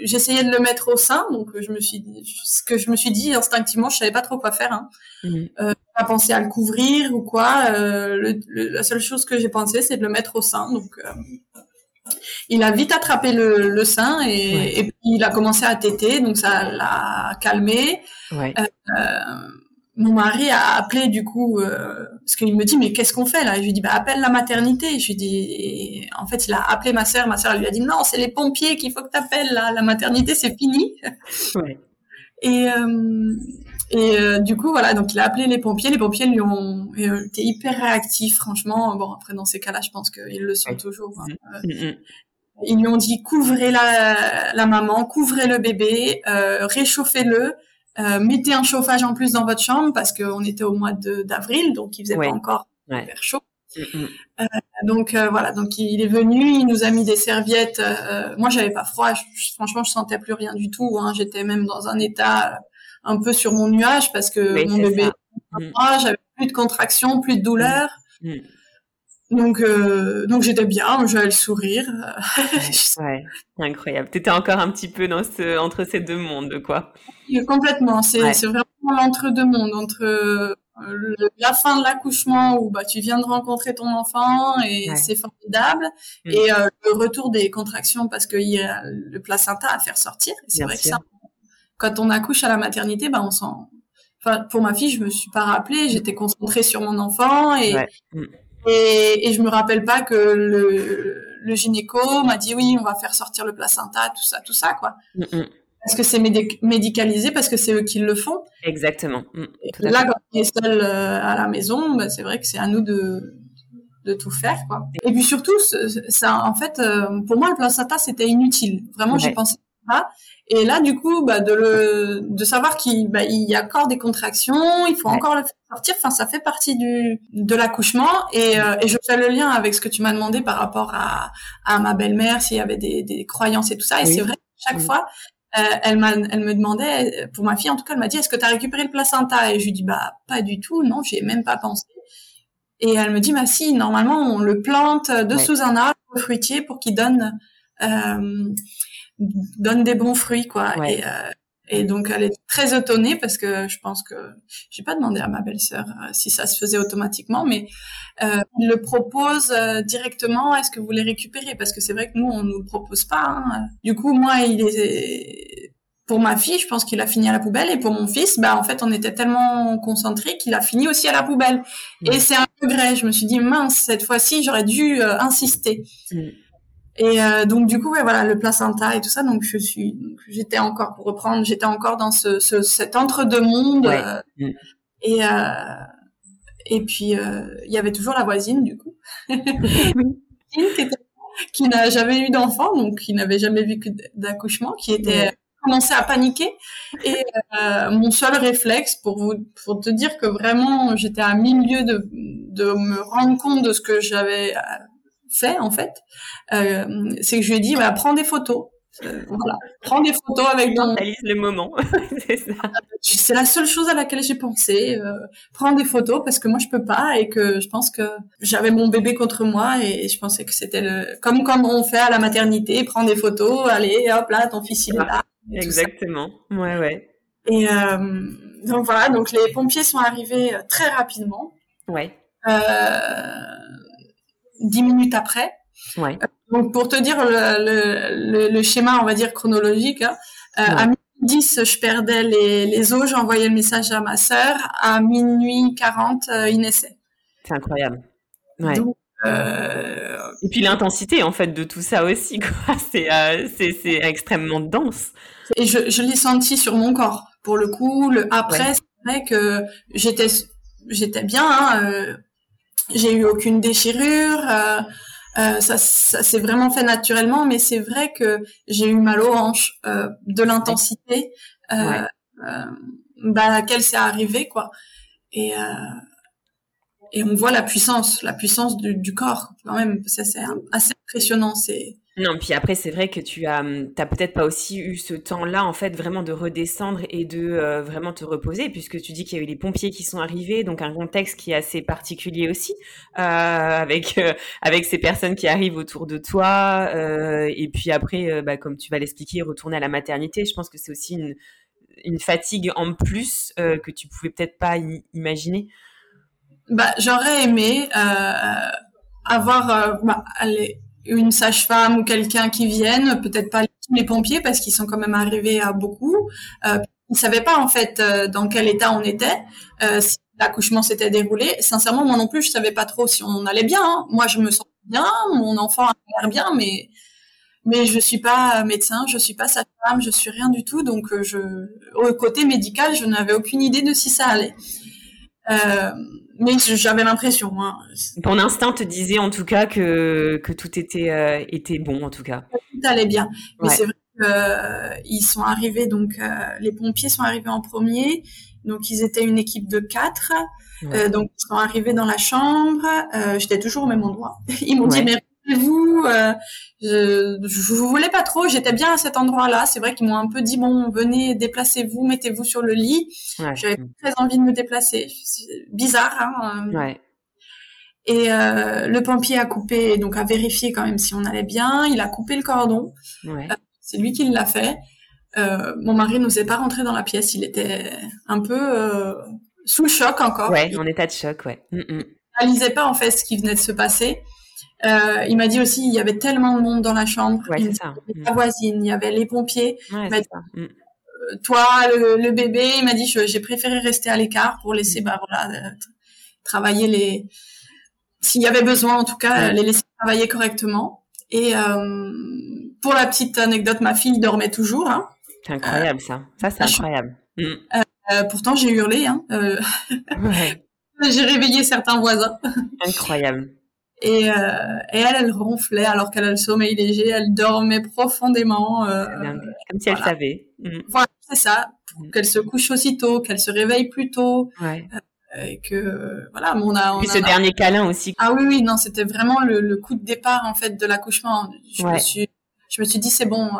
j'essayais de le mettre au sein. Donc, je me suis, ce que je me suis dit instinctivement, je savais pas trop quoi faire. Hein. Mmh. Pas pensé à le couvrir ou quoi. Le, la seule chose que j'ai pensé, c'est de le mettre au sein. Donc, il a vite attrapé le, le sein et, et, puis il a commencé à téter, donc ça l'a calmé. Ouais. Euh, mon mari a appelé du coup euh, parce qu'il me dit mais qu'est-ce qu'on fait là? Je lui dis bah appelle la maternité. Je lui dis en fait il a appelé ma sœur, ma sœur lui a dit non c'est les pompiers qu'il faut que t'appelles là, la maternité c'est fini. Ouais. Et euh, et euh, du coup, voilà, donc il a appelé les pompiers. Les pompiers lui ont euh, été hyper réactifs, franchement. Bon, après, dans ces cas-là, je pense qu'ils le sont toujours. Hein. Mm, mm, mm. Ils lui ont dit couvrez la, la maman, couvrez le bébé, euh, réchauffez-le, euh, mettez un chauffage en plus dans votre chambre parce qu'on était au mois d'avril, donc il faisait pas encore hyper chaud. Euh, donc voilà, donc il est venu, il nous a mis des serviettes. moi, j'avais pas froid, franchement, je sentais plus rien du tout. Hein, J'étais même dans un état un peu sur mon nuage parce que mon bébé, mm. j'avais plus de contractions, plus de douleur. Mm. Mm. Donc, euh, donc j'étais bien, j'avais le sourire. ouais, incroyable. T'étais encore un petit peu dans ce, entre ces deux mondes, quoi. complètement. C'est, c'est vraiment l'entre-deux mondes, entre euh, la fin de l'accouchement où bah tu viens de rencontrer ton enfant et c'est formidable, et euh, le retour des contractions parce qu'il y a le placenta à faire sortir. C'est vrai que ça, quand on accouche à la maternité, bah on s'en. Enfin, pour ma fille, je me suis pas rappelée. J'étais concentrée sur mon enfant et mm. et, et, je me rappelle pas que le, le gynéco m'a dit oui, on va faire sortir le placenta, tout ça, tout ça, quoi. Mm, mm. Parce que c'est médicalisé, parce que c'est eux qui le font. Exactement. là, quand on est seul euh, à la maison, bah, c'est vrai que c'est à nous de de tout faire, quoi. Et puis surtout, ça, en fait, euh, pour moi, le placenta, c'était inutile. Vraiment, j'ai pensé Et là, du coup, bah, de le, de savoir qu'il bah, il y a encore des contractions, il faut encore le faire sortir. Enfin, ça fait partie du de l'accouchement. Et, euh, et je fais le lien avec ce que tu m'as demandé par rapport à, à ma belle-mère, s'il y avait des, des croyances et tout ça. Et c'est vrai, chaque fois, euh, elle m'a, elle me demandait, pour ma fille en tout cas, elle m'a dit, est-ce que tu as récupéré le placenta? Et je lui dis, bah pas du tout, non, j'ai même pas pensé. Et elle me dit, bah si, normalement on le plante dessous un arbre fruitier pour qu'il donne euh, donne des bons fruits, quoi. Et, euh, et donc elle est très étonnée parce que je pense que j'ai pas demandé à ma belle-sœur euh, si ça se faisait automatiquement, mais euh, il le propose euh, directement. Est-ce que vous les récupérez? Parce que c'est vrai que nous on nous le propose pas. Hein. Du coup moi il est pour ma fille, je pense qu'il a fini à la poubelle et pour mon fils, bah en fait, on était tellement concentrés qu'il a fini aussi à la poubelle. Et c'est un regret. Je me suis dit mince, cette fois-ci, j'aurais dû insister. Mm. Et euh, donc du coup, ouais, voilà, le placenta et tout ça. Donc je suis, j'étais encore pour reprendre, j'étais encore dans ce, ce cet entre-deux mondes. Euh, mm. et euh, et puis il y avait toujours la voisine du coup, qui, n'a jamais eu d'enfant, donc qui n'avait jamais vu que d'accouchement, qui était commencé à paniquer. Et mon seul réflexe pour vous, pour te dire que vraiment j'étais à milieu de de me rendre compte de ce que j'avais fait en fait, euh, c'est que je lui ai dit bah, prends des photos. Euh, voilà, prends des photos avec ton... le moment. c'est la seule chose à laquelle j'ai pensé. Euh, prends des photos parce que moi je peux pas et que je pense que j'avais mon bébé contre moi et je pensais que c'était le comme comme on fait à la maternité, prends des photos, allez hop là ton fils il est là. Exactement. Ouais ouais. Et euh, donc voilà, donc les pompiers sont arrivés très rapidement. Ouais. Euh, dix minutes après. Ouais. Euh, donc pour te dire le, le, le, schéma, on va dire chronologique, hein, euh, à minuit 10, je perdais les, les os, j'envoyais le message à ma sœur. À minuit 40, euh, il naissait. C'est incroyable. Ouais. euh... Et puis l'intensité en fait de tout ça aussi, quoi. C'est euh, c'est extrêmement dense. Et je, je l'ai senti sur mon corps. Pour le coup, le après, c'est vrai que j'étais j'étais bien. Hein, j'ai eu aucune déchirure. Euh, euh, ça, ça s'est vraiment fait naturellement, mais c'est vrai que j'ai eu mal aux hanches, euh, de l'intensité euh, euh, bah, à laquelle c'est arrivé, quoi. Et et on voit la puissance, la puissance du, du corps quand même. Ça c'est assez impressionnant. C'est non, puis après, c'est vrai que tu as, hum, t'as peut-être pas aussi eu ce temps-là, en fait, vraiment de redescendre et de euh, vraiment te reposer, puisque tu dis qu'il y a eu les pompiers qui sont arrivés, donc un contexte qui est assez particulier aussi, euh, avec euh, avec ces personnes qui arrivent autour de toi, et puis après, bah, comme tu vas l'expliquer, retourner à la maternité. Je pense que c'est aussi une une fatigue en plus que tu pouvais peut-être pas imaginer. Bah, j'aurais aimé avoir bah, une sage-femme ou quelqu'un qui vienne, peut-être pas les pompiers parce qu'ils sont quand même arrivés à beaucoup. Euh, ils savaient pas en fait euh, dans quel état on était, euh, si l'accouchement s'était déroulé. Sincèrement, moi non plus, je savais pas trop si on allait bien. Hein. Moi, je me sens bien, mon enfant a l'air bien, mais mais je suis pas médecin, je suis pas sage-femme, je suis rien du tout. Donc, je au côté médical, je n'avais aucune idée de si ça allait. Mais j'avais l'impression. Hein. Ton instinct te disait en tout cas que, que tout était, euh, était bon en tout cas. Tout allait bien. Mais c'est vrai qu'ils euh, sont arrivés, donc euh, les pompiers sont arrivés en premier. Donc ils étaient une équipe de quatre. Euh, donc ils sont arrivés dans la chambre. J'étais toujours au même endroit. Ils m'ont dit mais vous euh, je, je vous voulais pas trop, j'étais bien à cet endroit-là. C'est vrai qu'ils m'ont un peu dit bon, venez, déplacez-vous, mettez-vous sur le lit. J'avais très envie de me déplacer. Bizarre, hein. Euh. Ouais. Et euh, le pompier a coupé, donc a vérifié quand même si on allait bien. Il a coupé le cordon. Ouais. c'est lui qui l'a fait. mon mari n'osait pas rentrer dans la pièce. Il était un peu sous choc encore. Ouais, en état de choc, ouais. Mm, mm. Il réalisait pas en fait ce qui venait de se passer. Euh, il m'a dit aussi, il y avait tellement de monde dans la chambre. Ouais, il ça. y avait la voisine, il y avait les pompiers. Ouais, dit, mm. euh, toi, le, le, bébé, il m'a dit, j'ai préféré rester à l'écart pour laisser, bah voilà, euh, travailler les. S'il y avait besoin, en tout cas, les laisser travailler correctement. Et euh, pour la petite anecdote, ma fille dormait toujours. Hein. C'est incroyable ça. Ça c'est incroyable. Mm. pourtant, j'ai hurlé. Hein. ouais. j'ai réveillé certains voisins. Incroyable. Et, euh, et elle, elle ronflait alors qu'elle a le sommeil léger, elle dormait profondément. Euh, Comme si elle savait. Mm. Voilà, c'est ça. Mm. Qu'elle se couche aussitôt, qu'elle se réveille plus tôt. Ouais. Euh, et que voilà, on a. On Et ce dernier câlin aussi. Ah oui, oui, non, c'était vraiment le, le, coup de départ en fait de l'accouchement. Je me suis, je me suis dit c'est bon,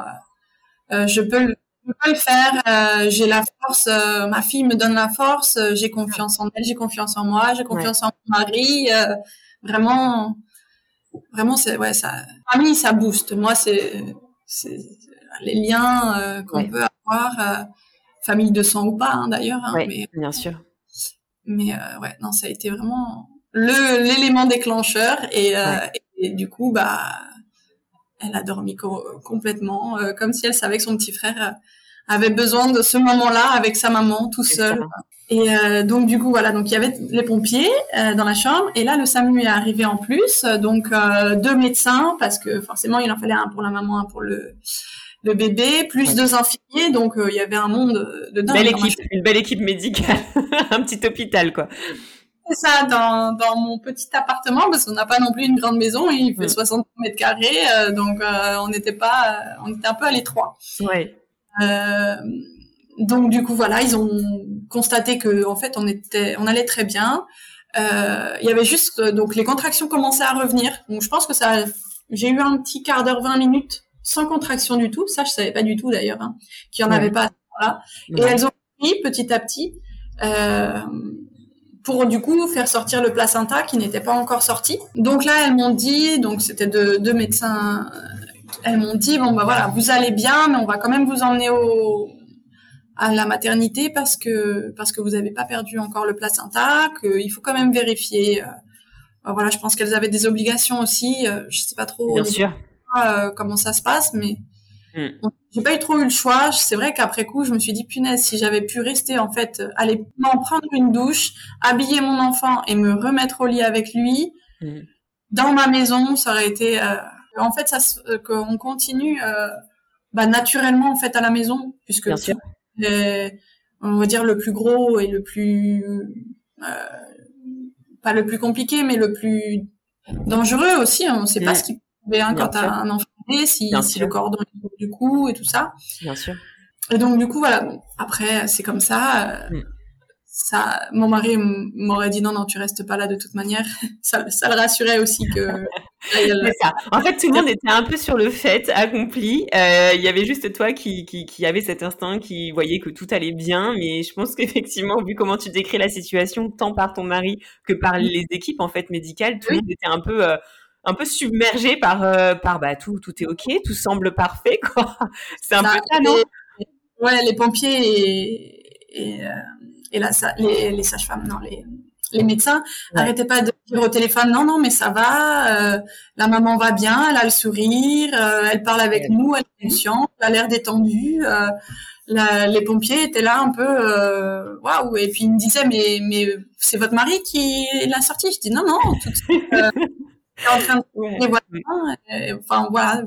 euh, je peux le, je peux le faire. j'ai la force. ma fille me donne la force. j'ai confiance en elle. J'ai confiance en moi. J'ai confiance en mon mari vraiment, vraiment, c'est ouais, ça, famille, ça booste. Moi, c'est, les liens euh, qu'on peut avoir, euh, famille de sang ou pas, hein, d'ailleurs. Hein, mais, bien sûr. Mais euh, ouais, non, ça a été vraiment le l'élément déclencheur et, et, du coup, bah, elle a dormi complètement, comme si elle savait que son petit frère avait besoin de ce moment-là avec sa maman tout seul. Et euh, donc du coup voilà, donc il y avait les pompiers euh, dans la chambre et là le SAMU est arrivé en plus, donc euh, deux médecins parce que forcément il en fallait un pour la maman, un pour le le bébé, plus deux infirmiers, donc il y avait un monde de dingue. Belle équipe, une belle équipe médicale, un petit hôpital quoi. C'est ça, dans, dans mon petit appartement, parce qu'on n'a pas non plus une grande maison, il fait 60 mètres carrés, donc on n'était pas, on était un peu à l'étroit. Ouais. Euh, donc du coup voilà, ils ont constaté que en fait on était, on allait très bien. Euh, il y avait juste donc les contractions commençaient à revenir. Donc je pense que ça, j'ai eu un petit quart d'heure, 20 minutes sans contraction du tout. Ça je savais pas du tout d'ailleurs, hein, qu'il y en avait pas. Voilà. Et elles ont pris petit à petit. Euh, pour du coup faire sortir le placenta qui n'était pas encore sorti. Donc là, elles m'ont dit, donc c'était deux, deux médecins elles m'ont dit bon bah voilà, vous allez bien, mais on va quand même vous emmener au à la maternité parce que parce que vous n'avez pas perdu encore le placenta, qu'il faut quand même vérifier. Euh, bah, voilà, je pense qu'elles avaient des obligations aussi. Euh, je sais pas trop bien sûr. Euh, comment ça se passe, mais hmm. j'ai pas eu trop eu le choix. C'est vrai qu'après coup, je me suis dit punaise, si j'avais pu rester en fait, aller m'en prendre une douche, habiller mon enfant et me remettre au lit avec lui. Hmm. Dans ma maison, ça aurait été en fait, ça, euh, qu'on continue euh, bah, naturellement en fait à la maison, puisque on va dire le plus gros et le plus euh, pas le plus compliqué, mais le plus dangereux aussi. Hein. On ne sait pas ce qui peut hein, quand t'as un enfant si, si le cordon est du cou et tout ça. Bien sûr. Et donc du coup voilà. après c'est comme ça. Mm ça, mon mari m'aurait dit non, non, tu restes pas là de toute manière. ça, ça le rassurait aussi que. ça. En fait, tout le monde était un peu sur le fait accompli. Euh, il y avait juste toi qui, qui, qui avait cet instinct, qui voyait que tout allait bien. Mais je pense qu'effectivement, vu comment tu décris la situation, tant par ton mari que par les équipes en fait médicales, tout le monde était un peu. Euh, un peu submergé par euh, par bah tout tout est ok tout semble parfait quoi c'est un peu ça non ouais les pompiers et, et et là, ça, les, les sages-femmes, non, les, les médecins n'arrêtaient pas de dire au téléphone non non mais ça va euh, la maman va bien elle a le sourire euh, elle parle avec nous elle est consciente elle a l'air détendue euh, la, les pompiers étaient là un peu waouh et puis ils me disaient mais mais c'est votre mari qui l'a sorti? Je dis non non tout de suite en train de les voir enfin voilà.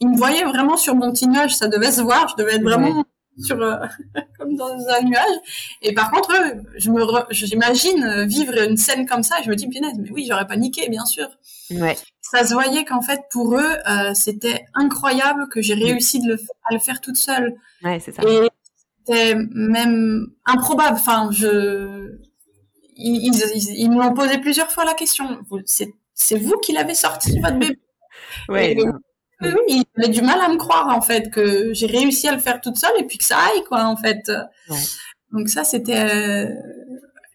Ils me voyaient vraiment sur mon petit nuage ça devait se voir je devais être vraiment sur euh, comme dans un nuage. Et par contre, je me j'imagine vivre une scène comme ça. Et je me dis punaise, mais oui, j'aurais paniqué, bien sûr. Ouais. Ça se voyait qu'en fait pour eux, euh, c'était incroyable que j'ai réussi de le, à le faire toute seule. Ouais, c'est ça. Et c'était même improbable. Enfin, je ils, ils, ils m'ont posé plusieurs fois la question. C'est vous qui l'avez sorti votre bébé? Ouais. Oui, il avait du mal à me croire en fait que j'ai réussi à le faire toute seule et puis que ça aille quoi en fait. Donc ça c'était euh,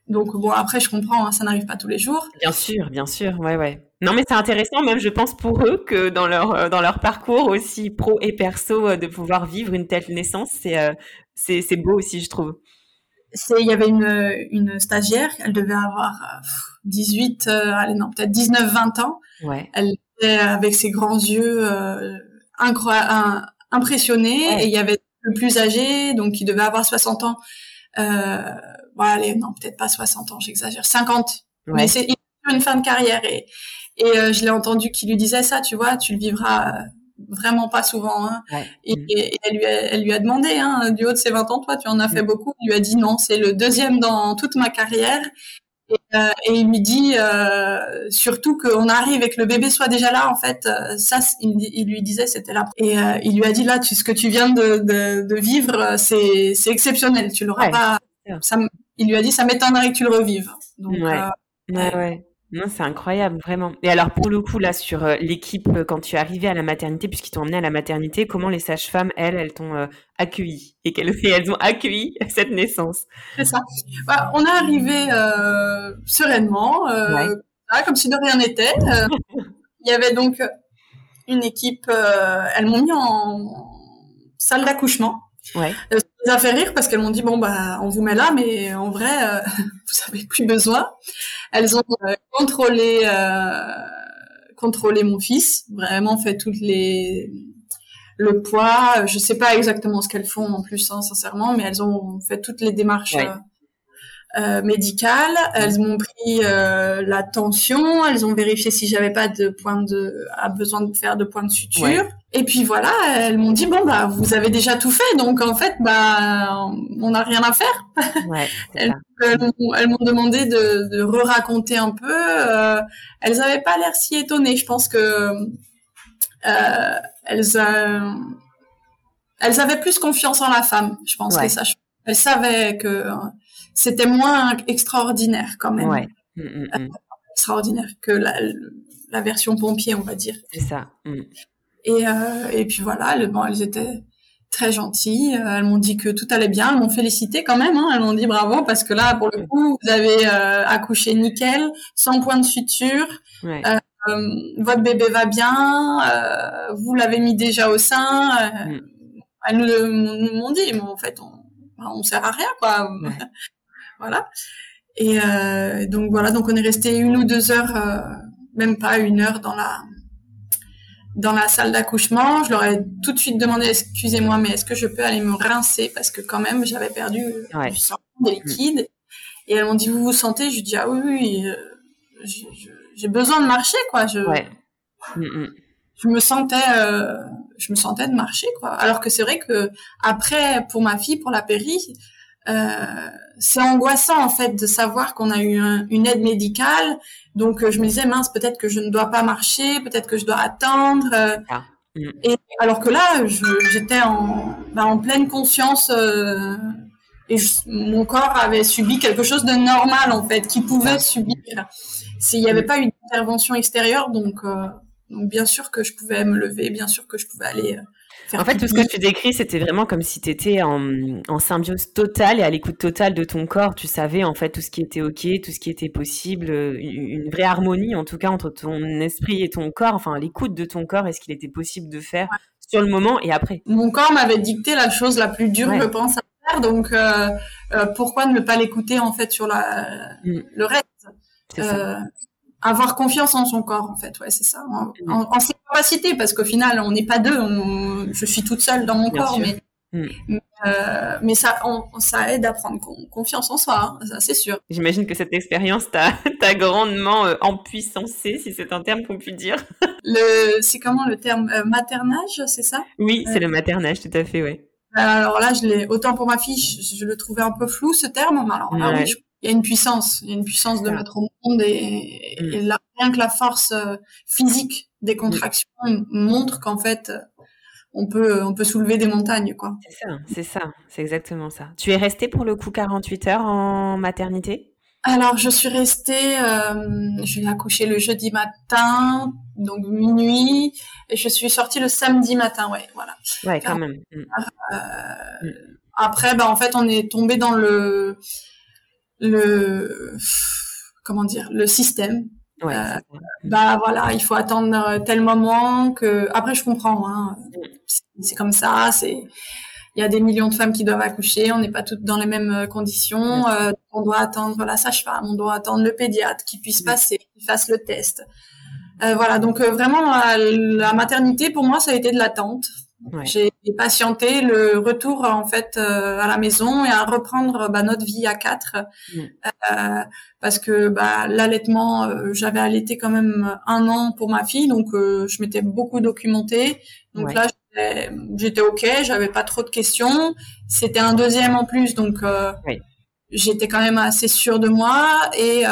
donc bon après je comprends hein, ça n'arrive pas tous les jours. Bien sûr, bien sûr, ouais ouais. Non mais c'est intéressant même je pense pour eux que dans leur euh, dans leur parcours aussi pro et perso euh, de pouvoir vivre une telle naissance c'est c'est c'est beau aussi je trouve. C'est il y avait une une stagiaire, elle devait avoir 18 allez non, peut-être 19 20 ans. Ouais. Elle avec ses grands yeux euh, impressionnés. Et il y avait le plus âgé, donc il devait avoir 60 ans. Euh, voilà, allez, non, peut-être pas 60 ans, j'exagère, 50. Mais c'est une fin de carrière. Et, et euh, je l'ai entendu qui lui disait ça, tu vois, tu le vivras euh, vraiment pas souvent. Hein. Et, elle, lui a, elle lui a demandé, hein, du haut de ses 20 ans, toi, tu en as fait beaucoup. Il lui a dit non, c'est le deuxième dans toute ma carrière. Et, euh, et, il lui dit euh, surtout qu'on arrive et que le bébé soit déjà là. En fait, euh, ça, il, il, lui disait, c'était là. Et euh, il lui a dit là, tu, ce que tu viens de, de, de vivre, c'est, c'est exceptionnel. Tu l'auras pas. Ça, il lui a dit, ça m'étonnerait que tu le revives. Donc, ouais. ouais, ouais. Non, c'est incroyable, vraiment. Et alors, pour le coup, là, sur euh, l'équipe, euh, quand tu es arrivée à la maternité, puisqu'ils t'ont emmené à la maternité, comment les sages-femmes, elles, elles t'ont euh, accueilli et, qu'elles, elles ont accueilli cette naissance? C'est ça. Bah, on est arrivé sereinement, comme si de rien n'était. Il y avait donc une équipe, elles m'ont mis en salle d'accouchement. Ouais. A fait rire parce qu'elles m'ont dit bon bah on vous met là mais en vrai vous avez plus besoin. Elles ont euh, contrôlé euh, contrôlé mon fils, vraiment fait toutes les le poids. Je sais pas exactement ce qu'elles font en plus, hein, sincèrement, mais elles ont fait toutes les démarches. Euh, euh, médicales. Elles m'ont pris euh, la tension, elles ont vérifié si j'avais pas de point de à besoin de faire de point de suture. Et puis voilà, elles m'ont dit bon bah vous avez déjà tout fait, donc en fait bah on n'a rien à faire. Ouais, elles, elles m'ont demandé de, de re-raconter un peu. Euh, elles avaient pas l'air si étonnées. Je pense que euh, elles elles avaient plus confiance en la femme. Je pense que ça. Elles savaient que c'était moins extraordinaire quand même. Ouais. Mm, mm, mm. extraordinaire que la, la, version pompier, on va dire. C'est ça. Et, euh, et puis voilà, le, bon, elles étaient très gentilles. Euh, elles m'ont dit que tout allait bien. Elles m'ont félicité quand même. Hein. Elles m'ont dit bravo parce que là, pour le coup, vous avez euh, accouché nickel, sans point de suture. Ouais. Euh, votre bébé va bien. Euh, vous l'avez mis déjà au sein. Elles nous, m'ont dit, mais en fait, on, on sert à rien, quoi. voilà. Et euh, donc voilà, donc on est resté une ou deux heures, euh, même pas une heure dans la dans la salle d'accouchement. Je leur ai tout de suite demandé, excusez-moi, mais est-ce que je peux aller me rincer? Parce que quand même j'avais perdu du sang, des liquides. Et elles m'ont dit, vous vous sentez? Je dis ah oui, oui, euh, j'ai besoin de marcher quoi. Je ouais. Mm, mm. je me sentais euh, je me sentais de marcher quoi. Alors que c'est vrai que après pour ma fille pour la péri c'est angoissant en fait de savoir qu'on a eu une aide médicale. Donc euh, je me disais mince, peut-être que je ne dois pas marcher, peut-être que je dois attendre. Euh. Ah. Mm. Et alors que là, j'étais en, bah, en pleine conscience et mon corps avait subi quelque chose de normal en fait, qui pouvait subir. S'il n'y avait pas eu d'intervention extérieure, donc, donc bien sûr que je pouvais me lever, bien sûr que je pouvais aller en fait, tout ce que tu décris, c'était vraiment comme si tu étais en, en, symbiose totale et à l'écoute totale de ton corps. Tu savais en fait tout ce qui était OK, tout ce qui était possible, une vraie harmonie en tout cas entre ton esprit et ton corps, enfin l'écoute de ton corps et ce qu'il était possible de faire sur le moment et après. Mon corps m'avait dicté la chose la plus dure, je pense, à faire. Donc, euh, euh, pourquoi ne pas l'écouter en fait sur la, mm. le reste? Euh, avoir confiance en son corps en fait. Ouais c'est ça. En, en, ses capacités parce qu'au final on n'est pas deux on, je suis toute seule dans mon corps mais mm. euh, mais ça on, ça aide à prendre confiance en soi hein, ça c'est sûr. J'imagine que cette expérience t'a t'a grandement euh, empuissancé si c'est un terme qu'on peut dire. C'est comment le terme euh, maternage c'est ça? Oui c'est le maternage tout à fait ouais. alors là, je l'ai autant pour ma fille, je, le trouvais un peu flou ce terme, mais alors là, oui, je il y a une puissance, il y a une puissance de mettre au monde et, mm. et là, rien que la force euh, physique des mm. contractions montre qu'en fait, on peut, on peut soulever des montagnes, quoi. C'est ça, c'est ça, c'est exactement ça. Tu es restée pour le coup 48 heures en maternité? Alors, je suis restée, euh, je vais accoucher le jeudi matin, donc minuit, et je suis sortie le samedi matin, ouais, voilà. Ouais, quand même. Mm. Euh, après, bah, en fait, on est tombé dans le le comment dire le système. Ouais, euh, bah voilà, il faut attendre tel moment que après je comprends. Hein, c'est comme ça, c'est il y a des millions de femmes qui doivent accoucher, on n'est pas toutes dans les mêmes euh, conditions. Euh, on doit attendre la sage-femme, on doit attendre le pédiatre qui puisse passer, qui fasse le test. Euh, voilà, donc vraiment la maternité pour moi ça a été de l'attente. J'ai patienté le retour en fait euh, à la maison et à reprendre bah, notre vie à quatre. Mm. euh, parce que bah, l'allaitement euh, j'avais allaité quand même un an pour ma fille donc je m'étais beaucoup documentée. Donc là j'étais ok j'avais pas trop de questions. C'était un deuxième en plus donc j'étais quand même assez sûre de moi. Et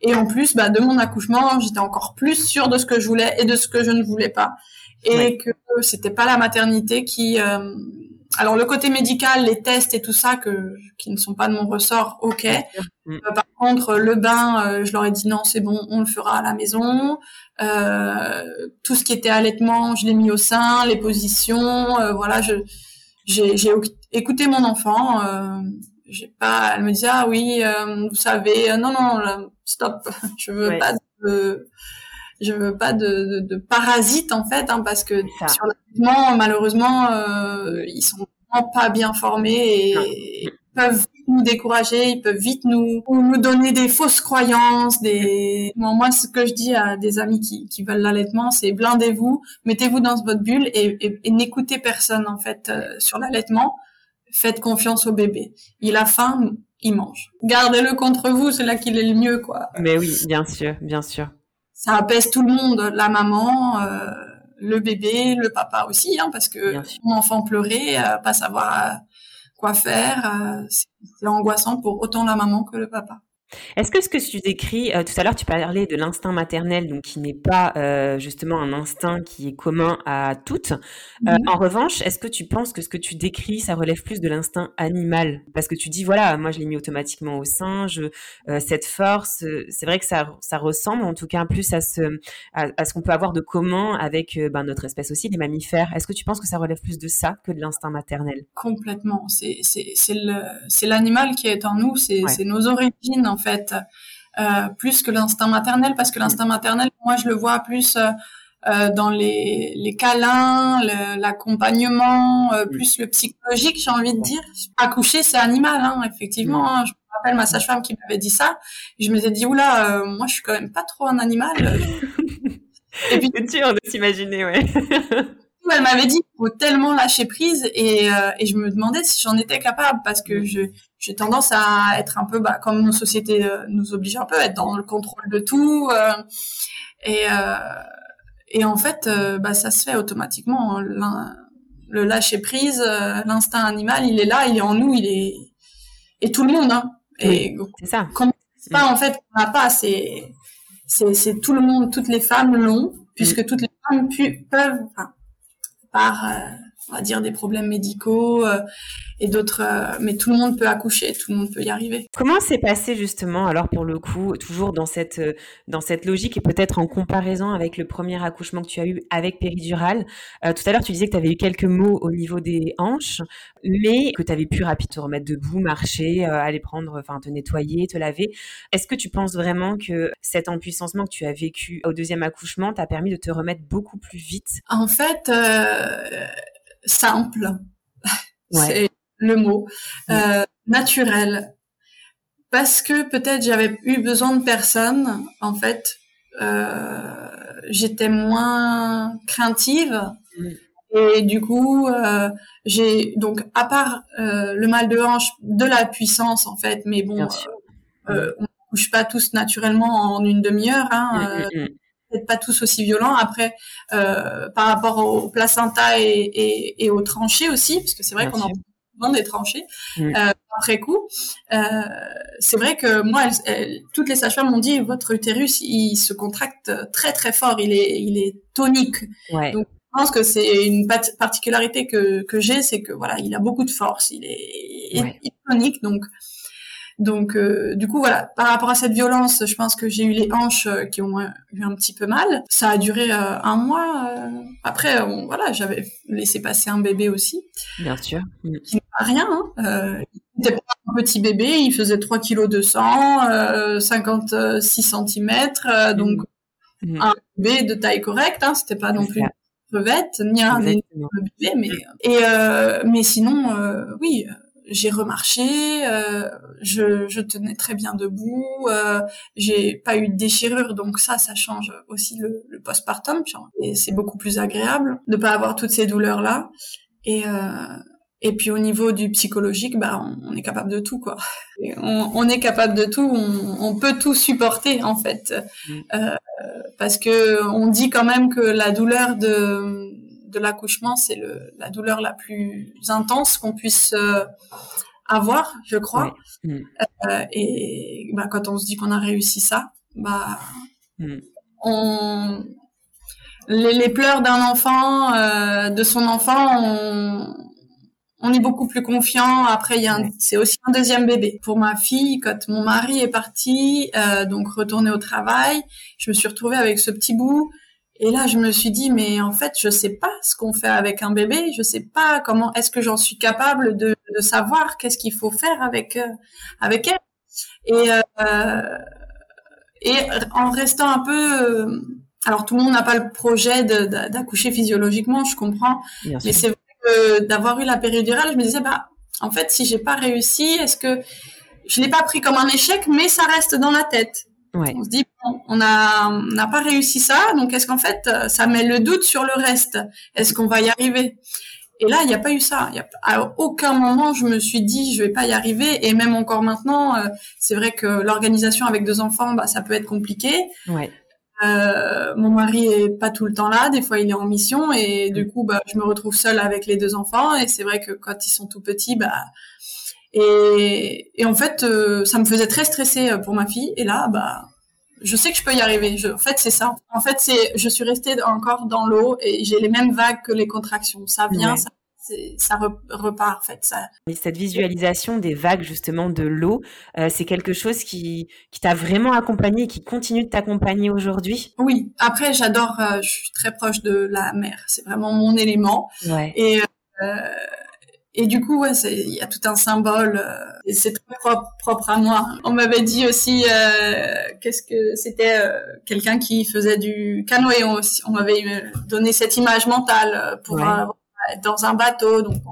et en plus bah, de mon accouchement j'étais encore plus sûre de ce que je voulais et de ce que je ne voulais pas et que c'était pas la maternité qui alors le côté médical, les tests et tout ça que qui ne sont pas de mon ressort, ok. Mm. Euh, par contre, le bain, euh, je leur ai dit non, c'est bon, on le fera à la maison. Euh, tout ce qui était allaitement, je l'ai mis au sein, les positions, voilà, je j'ai écouté mon enfant. j'ai pas, elle me disait ah oui, vous savez, non non, stop, je veux pas de je veux pas de, de, de parasites en fait, hein, parce que sur l'allaitement, malheureusement, euh, ils sont vraiment pas bien formés et peuvent nous décourager, ils peuvent vite nous nous donner des fausses croyances, des moi ce que je dis à des amis qui, qui veulent l'allaitement, c'est blindez-vous, mettez-vous dans votre bulle et, et, n'écoutez personne en fait euh, sur l'allaitement. Faites confiance au bébé. Il a faim, il mange. Gardez-le contre vous, c'est là qu'il est le mieux quoi. Mais oui, bien sûr, bien sûr ça apaise tout le monde, la maman, euh, le bébé, le papa aussi, hein, parce que mon enfant pleurait, euh, pas savoir euh, quoi faire, c'est angoissant pour autant la maman que le papa. Est-ce que ce que tu décris, euh, tout à l'heure tu parlais de l'instinct maternel, donc qui n'est pas euh, justement un instinct qui est commun à toutes. Euh, mmh en revanche, est-ce que tu penses que ce que tu décris, ça relève plus de l'instinct animal? Parce que tu dis, voilà, moi je l'ai mis automatiquement au sein, je, cette force, c'est vrai que ça, ça ressemble en tout cas plus à ce, à, ce qu'on peut avoir de commun avec ben, notre espèce aussi, les mammifères. Est-ce que tu penses que ça relève plus de ça que de l'instinct maternel? Complètement. C'est l'animal qui est en nous, c'est nos origines en fait, euh, plus que l'instinct maternel, parce que l'instinct maternel, moi, je le vois plus euh, euh dans les, les câlins, l'accompagnement, euh, plus le psychologique, j'ai envie de dire. Accoucher, c'est animal, hein, effectivement. Hein. je me rappelle ma sage-femme qui m'avait dit ça. Je me suis dit, oula, moi, je suis quand même pas trop un animal. et puis, c'est dur de s'imaginer, ouais. elle m'avait dit faut tellement lâcher prise et, euh, et je me demandais si j'en étais capable parce que je j'ai tendance à être un peu bah, comme nos sociétés euh, nous obligent un peu à être dans le contrôle de tout euh, et et en fait bah ça se fait automatiquement. Le lâcher prise l'instinct animal il est là il est en nous il est et tout le monde hein. Et c'est ça. pas en fait on n'a pas c'est c'est c'est tout le monde toutes les femmes l'ont puisque toutes les femmes peuvent par, euh, on va dire, des problèmes médicaux euh, et d'autres. Euh, mais tout le monde peut accoucher, tout le monde peut y arriver. Comment s'est passé justement, alors pour le coup, toujours dans cette dans cette logique et peut-être en comparaison avec le premier accouchement que tu as eu avec péridurale. tout à l'heure, tu disais que tu avais eu quelques mots au niveau des hanches, mais que tu avais pu rapidement te remettre debout, marcher, aller prendre, enfin te nettoyer, te laver. Est-ce que tu penses vraiment que cet empuissancement que tu as vécu au deuxième accouchement t'a permis de te remettre beaucoup plus vite? En fait, simple, c'est le mot, euh, naturel. Parce que peut-être j'avais eu besoin de personne, en fait, euh, j'étais moins craintive. Mm. Et du coup, euh, j'ai donc à part euh, le mal de hanche, de la puissance en fait, mais bon, euh, on ne couche pas tous naturellement en une demi-heure. Hein, mm, mm, peut-être pas tous aussi violents. Après, euh, par rapport au placenta et, et, et, aux tranchées aussi, parce que c'est vrai qu'on en parle des tranchées euh, après coup. Euh, c'est vrai que moi, toutes les sages-femmes m'ont dit votre utérus, il se contracte très très fort, il est il est tonique. Donc je pense que c'est une particularité que que j'ai, c'est que voilà, il a beaucoup de force, il est, il est tonique, donc donc, euh, du coup, voilà, par rapport à cette violence, je pense que j'ai eu les hanches euh, qui ont eu un petit peu mal. Ça a duré euh, un mois. Après, voilà, j'avais laissé passer un bébé aussi. Bien sûr. Qui n'est pas rien. Hein. il était pas un petit bébé, il faisait 3 kg de sang, 56 cm, donc mm. un bébé de taille correcte. Hein, C'était pas non plus une crevette, ni un bébé, mais et mais sinon, oui j'ai remarché, euh, je, je, tenais très bien debout, euh, j'ai pas eu de déchirure, donc ça, ça change aussi le, le postpartum, et c'est beaucoup plus agréable de pas avoir toutes ces douleurs là. Et euh, et puis au niveau du psychologique, bah on, est capable de tout quoi. on, on, est capable de tout, on, on, peut tout supporter en fait, mmh. euh, parce que on dit quand même que la douleur de de l'accouchement, c'est la douleur la plus intense qu'on puisse euh, avoir, je crois. Mm. et bah, quand on se dit qu'on a réussi ça, bah, mm. on les, les pleurs d'un enfant, euh, de son enfant, on, on est beaucoup plus confiant. Après, c'est aussi un deuxième bébé. Pour ma fille, quand mon mari est parti, euh, donc retourné au travail, je me suis retrouvée avec ce petit bout. Et là, je me suis dit, mais en fait, je sais pas ce qu'on fait avec un bébé. Je sais pas comment. Est-ce que j'en suis capable de, de savoir qu'est-ce qu'il faut faire avec euh, avec elle Et euh, et en restant un peu alors tout le monde n'a pas le projet d'accoucher physiologiquement, je comprends, mais c'est vrai que d'avoir eu la péridurale, je me disais bah en fait si j'ai pas réussi, est-ce que je l'ai pas pris comme un échec, mais ça reste dans la tête. On se dit bon, on a n'a pas réussi ça, donc est-ce qu'en fait ça met le doute sur le reste? Est-ce qu'on va y arriver? Et là, il n'y a pas eu ça. Y a, à aucun moment, je me suis dit, je vais pas y arriver. Et même encore maintenant, euh, c'est vrai que l'organisation avec deux enfants, bah, ça peut être compliqué. Ouais. Euh, mon mari est pas tout le temps là, des fois il est en mission et du coup bah je me retrouve seule avec les deux enfants et c'est vrai que quand ils sont tout petits bah et, et en fait euh, ça me faisait très stresser euh, pour ma fille et là bah je sais que je peux y arriver. Je, en fait, c'est ça. En fait, c'est, je suis restée encore dans l'eau et j'ai les mêmes vagues que les contractions. Ça vient, ça ça repart en fait. Ça. cette visualisation des vagues justement de l'eau, euh, c'est quelque chose qui, qui t'a vraiment accompagné et qui continue de t'accompagner aujourd'hui? Oui, après j'adore, euh, je suis très proche de la mer, c'est vraiment mon élément. Ouais. Et, euh, et du coup, ouais, il y a tout un symbole et c'est très propre, propre, à moi. On m'avait dit aussi, qu'est-ce que c'était quelqu'un qui faisait du canoë. On, on m'avait donné cette image mentale pour dans un bateau. Donc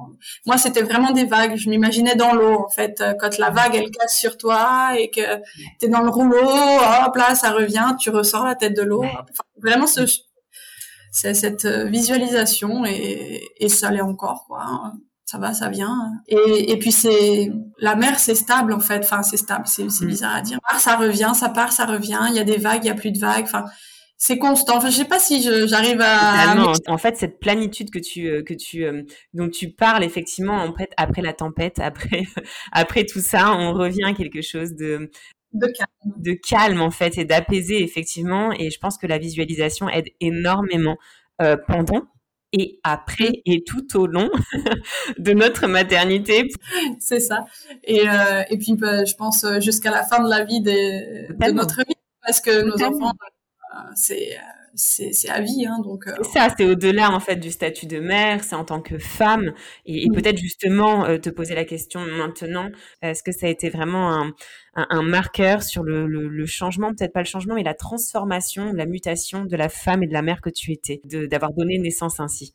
moi c'était vraiment des vagues. Je m'imaginais dans l'eau en fait euh, quand la vague elle casse sur toi et que tu es dans le rouleau, hop là ça revient, tu ressors la tête de l'eau. vraiment ce c'est cette euh, visualisation et, et ça l'est encore quoi. Ça va, ça vient. Et, et puis c'est la mer, c'est stable en fait. Enfin, c'est stable. C'est mm. bizarre à dire. Ça revient, ça part, ça revient. Il y a des vagues, il y a plus de vagues. Enfin, c'est constant. Enfin, je sais pas si j'arrive à. En fait, cette plénitude que tu euh, que tu euh, dont tu parles effectivement en fait après la tempête, après après tout ça, on revient à quelque chose de de calme, de calme en fait et d'apaiser effectivement. Et je pense que la visualisation aide énormément euh, pendant et après et tout au long de notre maternité. C'est ça. Et, euh, et puis, bah, je pense jusqu'à la fin de la vie des, de notre vie, parce que nos enfants c'est c'est à vie hein, donc euh, ça c'est au-delà en fait du statut de mère c'est en tant que femme. Et, mm. peut-être justement euh, te poser la question maintenant est-ce que ça a été vraiment un, un, marqueur sur le, le, changement? Peut-être pas le changement mais la transformation la mutation de la femme et de la mère que tu étais d'avoir donné naissance ainsi?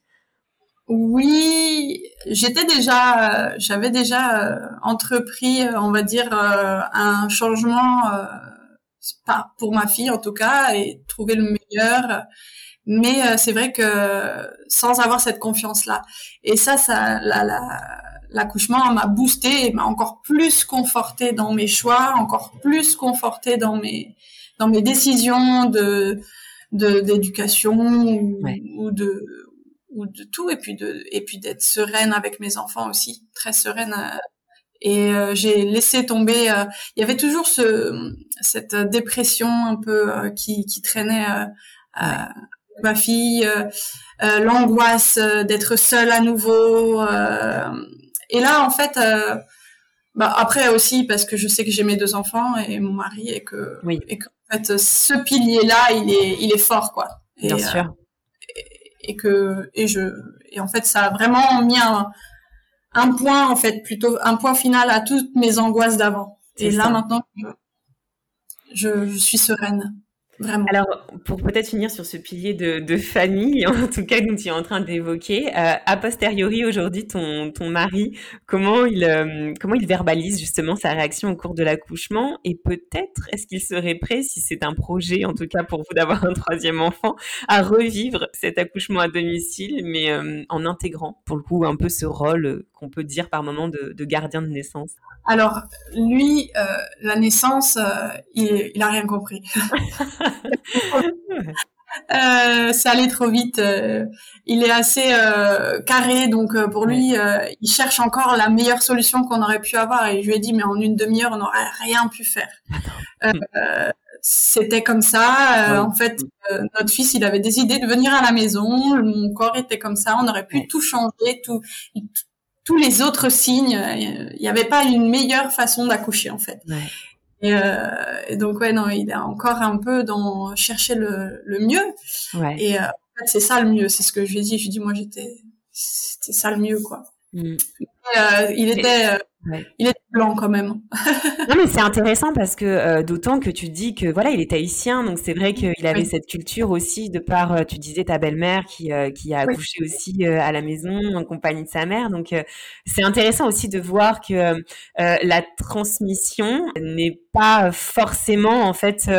Oui, j'étais déjà, j'avais déjà entrepris, on va dire, un changement pas pour ma fille en tout cas, et trouver le meilleur. Mais euh, c'est vrai que sans avoir cette confiance-là, et ça, ça, l'accouchement m'a boosté, m'a encore plus conforté dans mes choix, encore plus conforté dans mes dans mes décisions de d'éducation ou, de ou de tout. Et puis de et puis d'être sereine avec mes enfants aussi très sereine euh, et euh, j'ai laissé tomber. Euh, il y avait toujours ce, cette dépression un peu euh, qui, qui traînait ma fille, l'angoisse d'être seule à nouveau. et là, en fait, bah, après aussi parce que je sais que j'ai mes deux enfants et mon mari et que, oui. et fait, ce pilier-là, il est, il est fort, quoi. Bien sûr. Et, et, que et je et en fait, ça a vraiment mis un un point en fait plutôt un point final à toutes mes angoisses d'avant. Et là maintenant, je, je, suis sereine. Vraiment. Alors, pour peut-être finir sur ce pilier de, de, famille, en tout cas, dont tu es en train d'évoquer, euh, a posteriori, aujourd'hui, ton, ton mari, comment il, euh, comment il verbalise justement sa réaction au cours de l'accouchement? Et peut-être, est-ce qu'il serait prêt, si c'est un projet, en tout cas pour vous d'avoir un troisième enfant, à revivre cet accouchement à domicile, mais euh, en intégrant, pour le coup, un peu ce rôle qu'on peut dire par moment de, de gardien de naissance? Alors, lui, euh, la naissance, euh, il, il a rien compris. Euh, c'est allé trop vite. Euh, il est assez euh, carré, donc pour lui, il cherche encore la meilleure solution qu'on aurait pu avoir. Et je lui ai dit, mais en une demi-heure, on n'aurait rien pu faire. C'était comme ça. En fait, notre fils, il avait décidé de venir à la maison. Mon corps était comme ça. On aurait pu tout changer, tout, tous les autres signes. Il n'y avait pas une meilleure façon d'accoucher, en fait. Ouais. Et, euh, et, donc ouais non, il est encore un peu dans chercher le, le mieux. Ouais. Et euh, en fait c'est ça le mieux, c'est ce que je lui ai dit. Je lui ai dit moi j'étais c'était ça le mieux quoi. Mm. Euh, il était euh, il est blanc quand même. non mais c'est intéressant parce que euh, d'autant que tu dis que voilà il est haïtien donc c'est vrai qu'il avait cette culture aussi de par tu disais ta belle-mère qui qui a accouché aussi à la maison en compagnie de sa mère donc c'est intéressant aussi de voir que la transmission n'est pas forcément en fait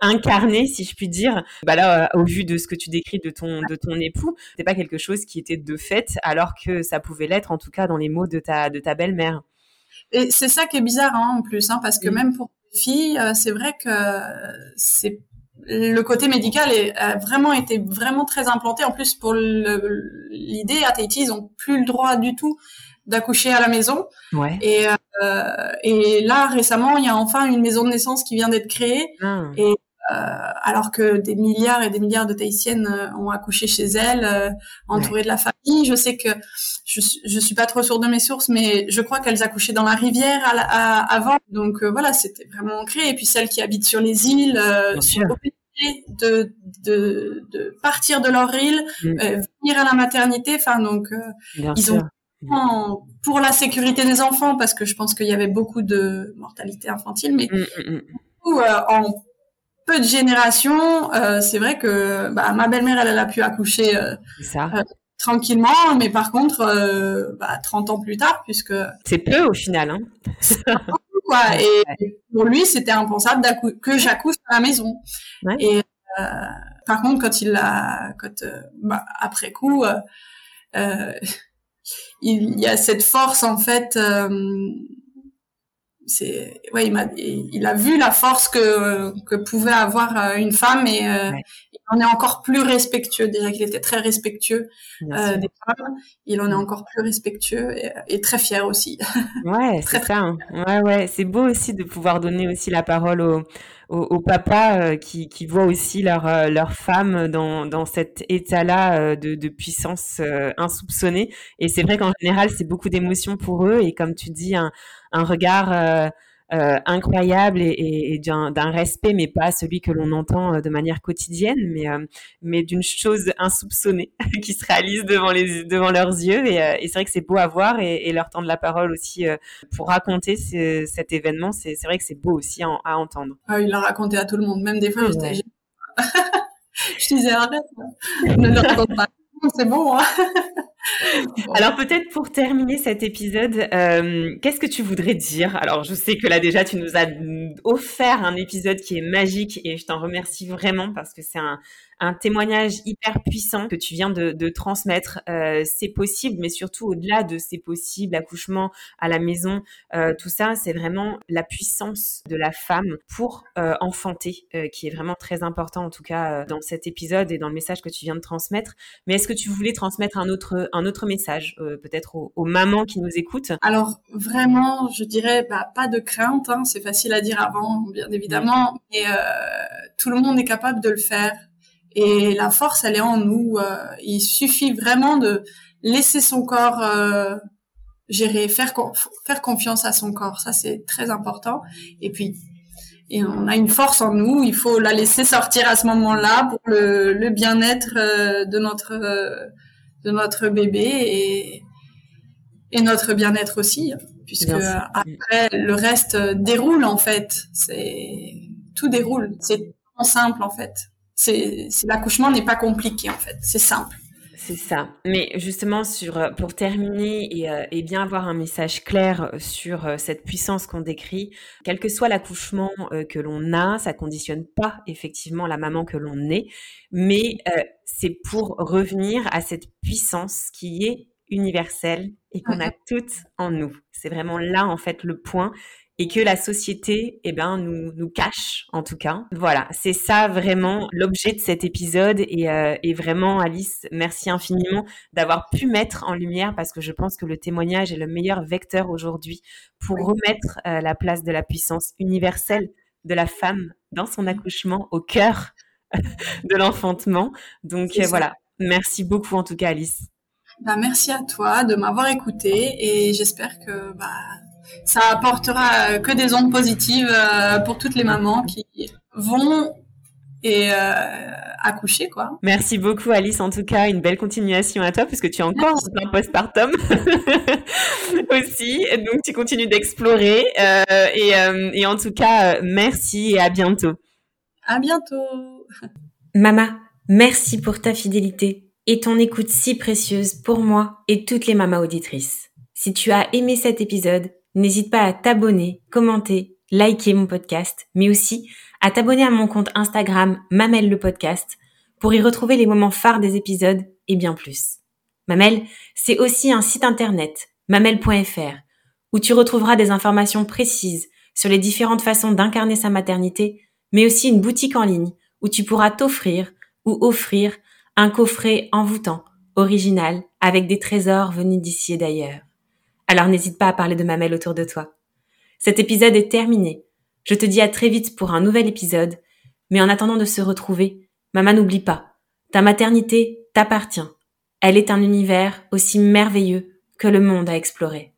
incarnée si je puis dire. Bah là au vu de ce que tu décris de ton de ton époux c'est pas quelque chose qui était de fait alors que ça pouvait l'être en tout cas dans les mots de ta de ta belle-mère. Et c'est ça qui est bizarre hein, en plus, hein, parce que même pour les filles, euh, c'est vrai que c'est le côté médical est, a vraiment été vraiment très implanté. En plus, pour l'idée, à Tahiti, ils ont plus le droit du tout d'accoucher à la maison. Ouais. Et, euh, et là, récemment, il y a enfin une maison de naissance qui vient d'être créée. Ah. Et alors que des milliards et des milliards de Tahitiennes euh, ont accouché chez elles, euh, entourées de la famille. Je sais que je, je suis pas trop sûre de mes sources, mais je crois qu'elles accouchaient dans la rivière à, avant. Donc voilà, c'était vraiment ancré. Et puis celles qui habitent sur les îles sont obligées de, de, de, partir de leur île, mm. venir à la maternité. Enfin donc ils ont pour la sécurité des enfants parce que je pense qu'il y avait beaucoup de mortalité infantile, mais mm, mm, en peu de générations, euh, c'est vrai que bah, ma belle-mère, elle, elle, a pu accoucher euh, euh, tranquillement, mais par contre, bah, 30 ans plus tard, puisque... C'est peu au final. Hein. quoi. Et pour lui, c'était impensable que j'accouche à la maison. Et par contre, quand il l'a... Quand, bah, après coup, il y a cette force, en fait c'est ouais il m'a il a vu la force que que pouvait avoir euh, une femme et euh, il en est encore plus respectueux. Déjà qu'il était très respectueux euh, des femmes il en est encore plus respectueux et, très fier aussi. Ouais c'est ça hein. ouais ouais c'est beau aussi de pouvoir donner aussi la parole aux aux, papas qui, qui voient aussi leur leur femme dans cet état-là de, de puissance insoupçonnée. Et c'est vrai qu'en général c'est beaucoup d'émotions pour eux. Et comme tu dis un regard euh, euh, incroyable et, et, d'un respect, mais pas celui que l'on entend euh, de manière quotidienne, mais, mais d'une chose insoupçonnée qui se réalise devant, les, devant leurs yeux. Et, et c'est vrai que c'est beau à voir et, leur tendre la parole aussi pour raconter cet événement. C'est vrai que c'est beau aussi à, entendre. Ah, il l'a raconté à tout le monde, même des fois, je disais arrête, ne le raconte pas. C'est bon. Hein Alors peut-être pour terminer cet épisode, euh, qu'est-ce que tu voudrais dire? Alors je sais que là déjà tu nous as offert un épisode qui est magique et je t'en remercie vraiment parce que c'est un, témoignage hyper puissant que tu viens de, transmettre. Euh, c'est possible, mais surtout au-delà de c'est possible, accouchement à la maison, euh, tout ça, c'est vraiment la puissance de la femme pour enfanter, qui est vraiment très important en tout cas dans cet épisode et dans le message que tu viens de transmettre. Mais est-ce que tu voulais transmettre un autre un autre message, peut-être aux, aux, mamans qui nous écoutent Alors vraiment, je dirais bah, pas de crainte. Hein, c'est facile à dire avant, bien évidemment, mais tout le monde est capable de le faire et la force, elle est en nous. Euh, il suffit vraiment de laisser son corps euh, gérer, faire faire confiance à son corps. Ça, c'est très important. Et puis, et on a une force en nous. Il faut la laisser sortir à ce moment-là pour le, le bien-être euh, de notre de notre bébé et et notre bien-être aussi, puisque après le reste déroule en fait. C'est tout déroule. C'est simple en fait c'est l'accouchement n'est pas compliqué en fait, c'est simple. C'est ça. Mais justement, sur, euh, pour terminer et, euh, et, bien avoir un message clair sur euh, cette puissance qu'on décrit, quel que soit l'accouchement que l'on a, ça conditionne pas effectivement la maman que l'on est, mais c'est pour revenir à cette puissance qui est universelle et qu'on a toutes en nous. C'est vraiment là en fait le point et que la société, eh ben, nous, nous cache, en tout cas. Voilà, c'est ça vraiment l'objet de cet épisode. Et, euh, et, vraiment, Alice, merci infiniment d'avoir pu mettre en lumière, parce que je pense que le témoignage est le meilleur vecteur aujourd'hui pour remettre euh, la place de la puissance universelle de la femme dans son accouchement au cœur de l'enfantement. Donc voilà, merci beaucoup en tout cas, Alice. Bah, merci à toi de m'avoir écouté et j'espère que bah, ça apportera euh, que des ondes positives euh, pour toutes les mamans qui vont et euh, accoucher quoi. Merci beaucoup Alice en tout cas une belle continuation à toi parce que tu es encore en postpartum aussi donc tu continues d'explorer et, et, en tout cas merci et à bientôt. À bientôt. Mama, merci pour ta fidélité et ton écoute si précieuse pour moi et toutes les mamas auditrices. Si tu as aimé cet épisode, n'hésite pas à t'abonner, commenter, liker mon podcast, mais aussi à t'abonner à mon compte Instagram Mamel le podcast pour y retrouver les moments phares des épisodes et bien plus. Mamel, c'est aussi un site internet, mamel.fr, où tu retrouveras des informations précises sur les différentes façons d'incarner sa maternité, mais aussi une boutique en ligne où tu pourras t'offrir ou offrir un coffret envoûtant, original, avec des trésors venus d'ici et d'ailleurs. Alors n'hésite pas à parler de Mamelle autour de toi. Cet épisode est terminé. Je te dis à très vite pour un nouvel épisode, mais en attendant de se retrouver, maman n'oublie pas, ta maternité t'appartient. Elle est un univers aussi merveilleux que le monde à explorer.